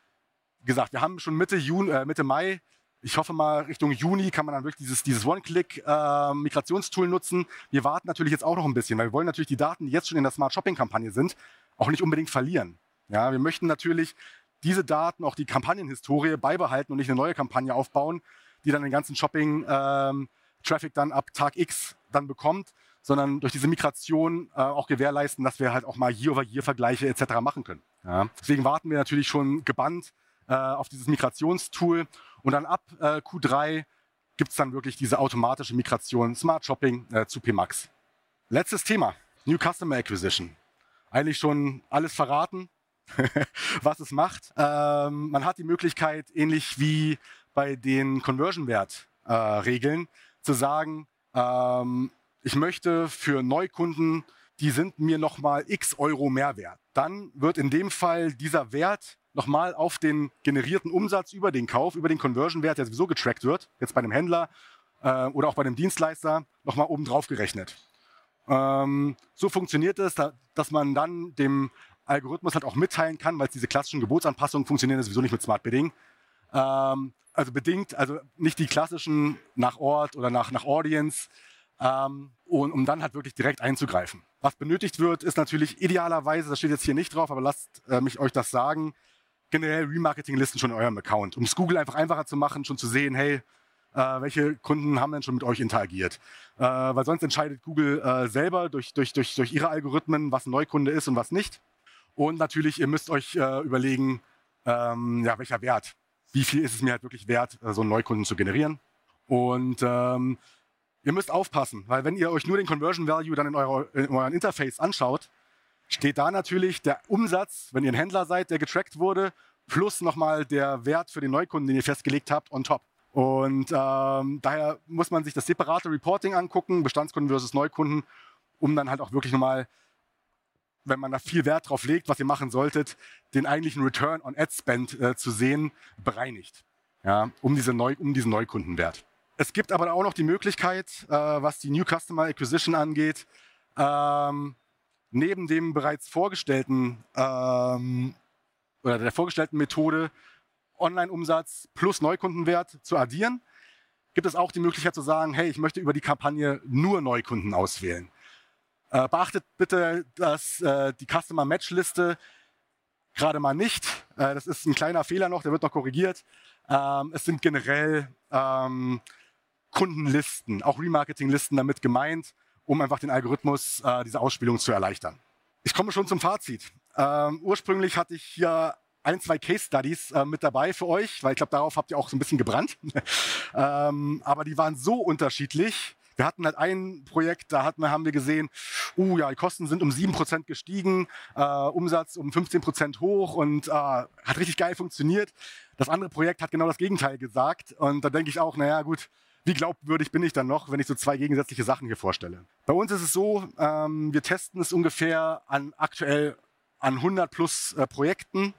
gesagt, wir haben schon Mitte, Juni, äh, Mitte Mai. Ich hoffe mal, Richtung Juni kann man dann wirklich dieses, dieses One-Click-Migrationstool äh, nutzen. Wir warten natürlich jetzt auch noch ein bisschen, weil wir wollen natürlich die Daten, die jetzt schon in der Smart Shopping-Kampagne sind, auch nicht unbedingt verlieren. Ja, wir möchten natürlich diese Daten, auch die Kampagnenhistorie beibehalten und nicht eine neue Kampagne aufbauen, die dann den ganzen Shopping ähm, Traffic dann ab Tag X dann bekommt, sondern durch diese Migration äh, auch gewährleisten, dass wir halt auch mal Year-over-Year-Vergleiche etc. machen können. Ja. Deswegen warten wir natürlich schon gebannt äh, auf dieses Migrationstool und dann ab äh, Q3 gibt es dann wirklich diese automatische Migration Smart Shopping äh, zu PMAX. Letztes Thema, New Customer Acquisition. Eigentlich schon alles verraten, was es macht. Ähm, man hat die Möglichkeit, ähnlich wie bei den Conversion-Wert-Regeln, äh, zu sagen, ähm, ich möchte für Neukunden, die sind mir nochmal x Euro mehr wert. Dann wird in dem Fall dieser Wert nochmal auf den generierten Umsatz über den Kauf, über den Conversion-Wert, der sowieso getrackt wird, jetzt bei einem Händler äh, oder auch bei einem Dienstleister, nochmal oben drauf gerechnet. Ähm, so funktioniert es, da, dass man dann dem Algorithmus halt auch mitteilen kann, weil diese klassischen Gebotsanpassungen funktionieren sowieso nicht mit Smart Bidding. Ähm, also bedingt, also nicht die klassischen nach Ort oder nach, nach Audience, ähm, und, um dann halt wirklich direkt einzugreifen. Was benötigt wird, ist natürlich idealerweise, das steht jetzt hier nicht drauf, aber lasst äh, mich euch das sagen, generell Remarketing-Listen schon in eurem Account, um es Google einfach einfacher zu machen, schon zu sehen, hey, äh, welche Kunden haben denn schon mit euch interagiert? Äh, weil sonst entscheidet Google äh, selber durch, durch, durch, durch ihre Algorithmen, was ein Neukunde ist und was nicht. Und natürlich, ihr müsst euch äh, überlegen, ähm, ja, welcher Wert wie viel ist es mir halt wirklich wert, äh, so einen Neukunden zu generieren. Und ähm, ihr müsst aufpassen, weil wenn ihr euch nur den Conversion Value dann in, eurer, in eurem Interface anschaut, steht da natürlich der Umsatz, wenn ihr ein Händler seid, der getrackt wurde, plus nochmal der Wert für den Neukunden, den ihr festgelegt habt, on top. Und ähm, daher muss man sich das separate Reporting angucken, Bestandskunden versus Neukunden, um dann halt auch wirklich nochmal, wenn man da viel Wert drauf legt, was ihr machen solltet, den eigentlichen Return on Ad Spend äh, zu sehen, bereinigt, ja, um, diese Neu um diesen Neukundenwert. Es gibt aber auch noch die Möglichkeit, äh, was die New Customer Acquisition angeht, ähm, neben dem bereits vorgestellten ähm, oder der vorgestellten Methode Online-Umsatz plus Neukundenwert zu addieren, gibt es auch die Möglichkeit zu sagen, hey, ich möchte über die Kampagne nur Neukunden auswählen. Äh, beachtet bitte, dass äh, die Customer Match Liste gerade mal nicht. Äh, das ist ein kleiner Fehler noch, der wird noch korrigiert. Ähm, es sind generell ähm, Kundenlisten, auch Remarketing-Listen damit gemeint, um einfach den Algorithmus äh, dieser Ausspielung zu erleichtern. Ich komme schon zum Fazit. Ähm, ursprünglich hatte ich hier ein, zwei Case Studies äh, mit dabei für euch, weil ich glaube, darauf habt ihr auch so ein bisschen gebrannt. ähm, aber die waren so unterschiedlich. Wir hatten halt ein Projekt, da hatten, haben wir gesehen, uh, ja, die Kosten sind um 7% gestiegen, äh, Umsatz um 15% hoch und äh, hat richtig geil funktioniert. Das andere Projekt hat genau das Gegenteil gesagt. Und da denke ich auch, naja, gut, wie glaubwürdig bin ich dann noch, wenn ich so zwei gegensätzliche Sachen hier vorstelle? Bei uns ist es so, ähm, wir testen es ungefähr an aktuell an 100 plus äh, Projekten.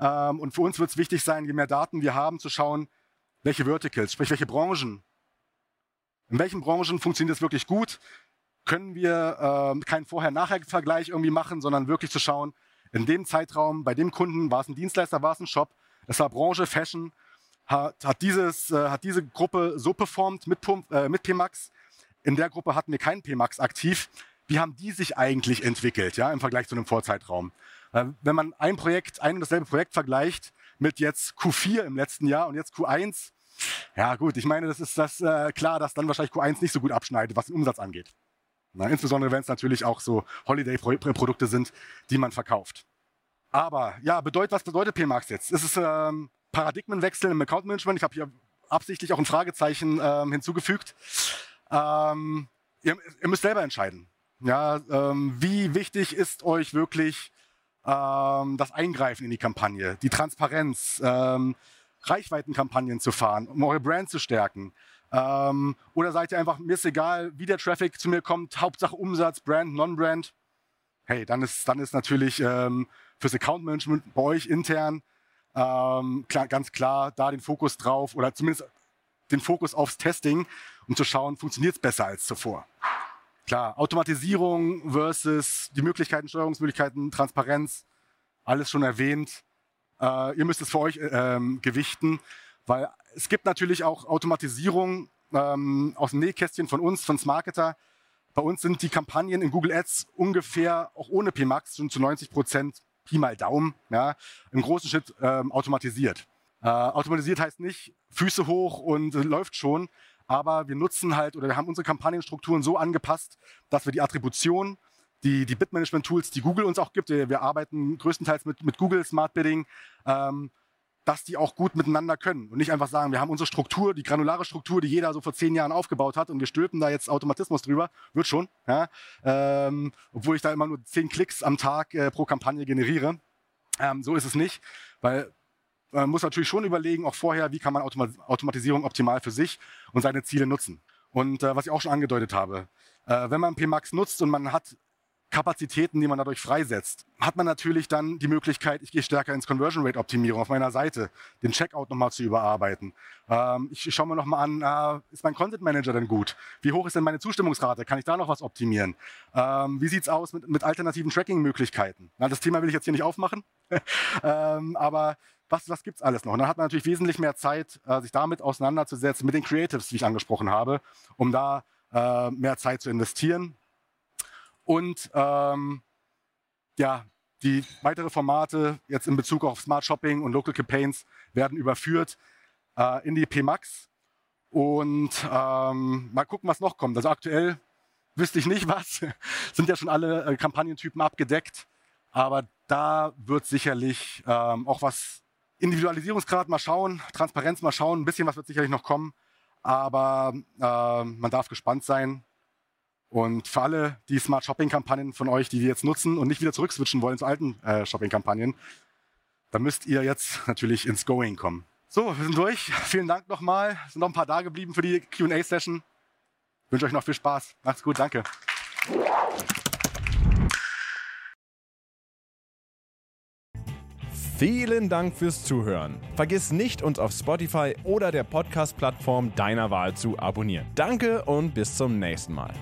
Ähm, und für uns wird es wichtig sein, je mehr Daten wir haben, zu schauen, welche Verticals, sprich welche Branchen. In welchen Branchen funktioniert es wirklich gut? Können wir äh, keinen Vorher-Nachher-Vergleich irgendwie machen, sondern wirklich zu schauen, in dem Zeitraum, bei dem Kunden, war es ein Dienstleister, war es ein Shop, es war Branche, Fashion, hat, hat, dieses, äh, hat diese Gruppe so performt mit, äh, mit PMAX. In der Gruppe hatten wir keinen PMAX aktiv. Wie haben die sich eigentlich entwickelt ja, im Vergleich zu einem Vorzeitraum? Äh, wenn man ein Projekt, ein und dasselbe Projekt vergleicht mit jetzt Q4 im letzten Jahr und jetzt Q1, ja gut, ich meine, das ist das äh, klar, dass dann wahrscheinlich Q1 nicht so gut abschneidet, was den Umsatz angeht. Na, insbesondere wenn es natürlich auch so Holiday-Produkte sind, die man verkauft. Aber ja, bedeutet, was bedeutet PMAX jetzt? Es ist ähm, Paradigmenwechsel im Account Management. Ich habe hier absichtlich auch ein Fragezeichen ähm, hinzugefügt. Ähm, ihr, ihr, müsst selber entscheiden. Ja, ähm, wie wichtig ist euch wirklich ähm, das Eingreifen in die Kampagne, die Transparenz, ähm, Reichweitenkampagnen zu fahren, um eure Brand zu stärken? Ähm, oder seid ihr einfach, mir ist egal, wie der Traffic zu mir kommt, Hauptsache Umsatz, Brand, Non-Brand? Hey, dann ist, dann ist natürlich ähm, fürs Account Management bei euch intern ähm, klar, ganz klar da den Fokus drauf oder zumindest den Fokus aufs Testing, um zu schauen, funktioniert es besser als zuvor. Klar, Automatisierung versus die Möglichkeiten, Steuerungsmöglichkeiten, Transparenz, alles schon erwähnt. Äh, ihr müsst es für euch äh, gewichten, weil es gibt natürlich auch Automatisierung ähm, aus dem Nähkästchen von uns, von Smarketer. Bei uns sind die Kampagnen in Google Ads ungefähr auch ohne PMAX schon zu 90 Prozent Pi mal Daumen, ja, im großen Schritt ähm, automatisiert. Äh, automatisiert heißt nicht Füße hoch und äh, läuft schon, aber wir nutzen halt oder wir haben unsere Kampagnenstrukturen so angepasst, dass wir die Attribution, die, die Bid-Management-Tools, die Google uns auch gibt, wir, arbeiten größtenteils mit, mit Google Smart Bidding, ähm, dass die auch gut miteinander können und nicht einfach sagen, wir haben unsere Struktur, die granulare Struktur, die jeder so vor zehn Jahren aufgebaut hat und wir stülpen da jetzt Automatismus drüber, wird schon, ja? ähm, obwohl ich da immer nur zehn Klicks am Tag äh, pro Kampagne generiere. Ähm, so ist es nicht, weil man muss natürlich schon überlegen, auch vorher, wie kann man Automa Automatisierung optimal für sich und seine Ziele nutzen. Und äh, was ich auch schon angedeutet habe, äh, wenn man PMAX nutzt und man hat Kapazitäten, die man dadurch freisetzt, hat man natürlich dann die Möglichkeit, ich gehe stärker ins Conversion Rate Optimierung auf meiner Seite, den Checkout nochmal zu überarbeiten. Ähm, ich schaue mir nochmal an, äh, ist mein Content Manager denn gut? Wie hoch ist denn meine Zustimmungsrate? Kann ich da noch was optimieren? Ähm, wie sieht's aus mit, mit alternativen Tracking-Möglichkeiten? das Thema will ich jetzt hier nicht aufmachen, ähm, aber was, was gibt's alles noch? Und dann hat man natürlich wesentlich mehr Zeit, äh, sich damit auseinanderzusetzen, mit den Creatives, die ich angesprochen habe, um da äh, mehr Zeit zu investieren. Und ähm, ja, die weitere Formate jetzt in Bezug auf Smart Shopping und Local Campaigns werden überführt äh, in die PMAX. Und ähm, mal gucken, was noch kommt. Also aktuell wüsste ich nicht was. Sind ja schon alle äh, Kampagnentypen abgedeckt. Aber da wird sicherlich ähm, auch was Individualisierungsgrad mal schauen, Transparenz mal schauen, ein bisschen was wird sicherlich noch kommen, aber äh, man darf gespannt sein. Und für alle die Smart Shopping Kampagnen von euch, die wir jetzt nutzen und nicht wieder zurückswitchen wollen zu alten äh, Shopping Kampagnen, da müsst ihr jetzt natürlich ins Going kommen. So, wir sind durch. Vielen Dank nochmal. Es sind noch ein paar da geblieben für die QA-Session. Ich wünsche euch noch viel Spaß. Macht's gut, danke. Vielen Dank fürs Zuhören. Vergiss nicht, uns auf Spotify oder der Podcast-Plattform deiner Wahl zu abonnieren. Danke und bis zum nächsten Mal.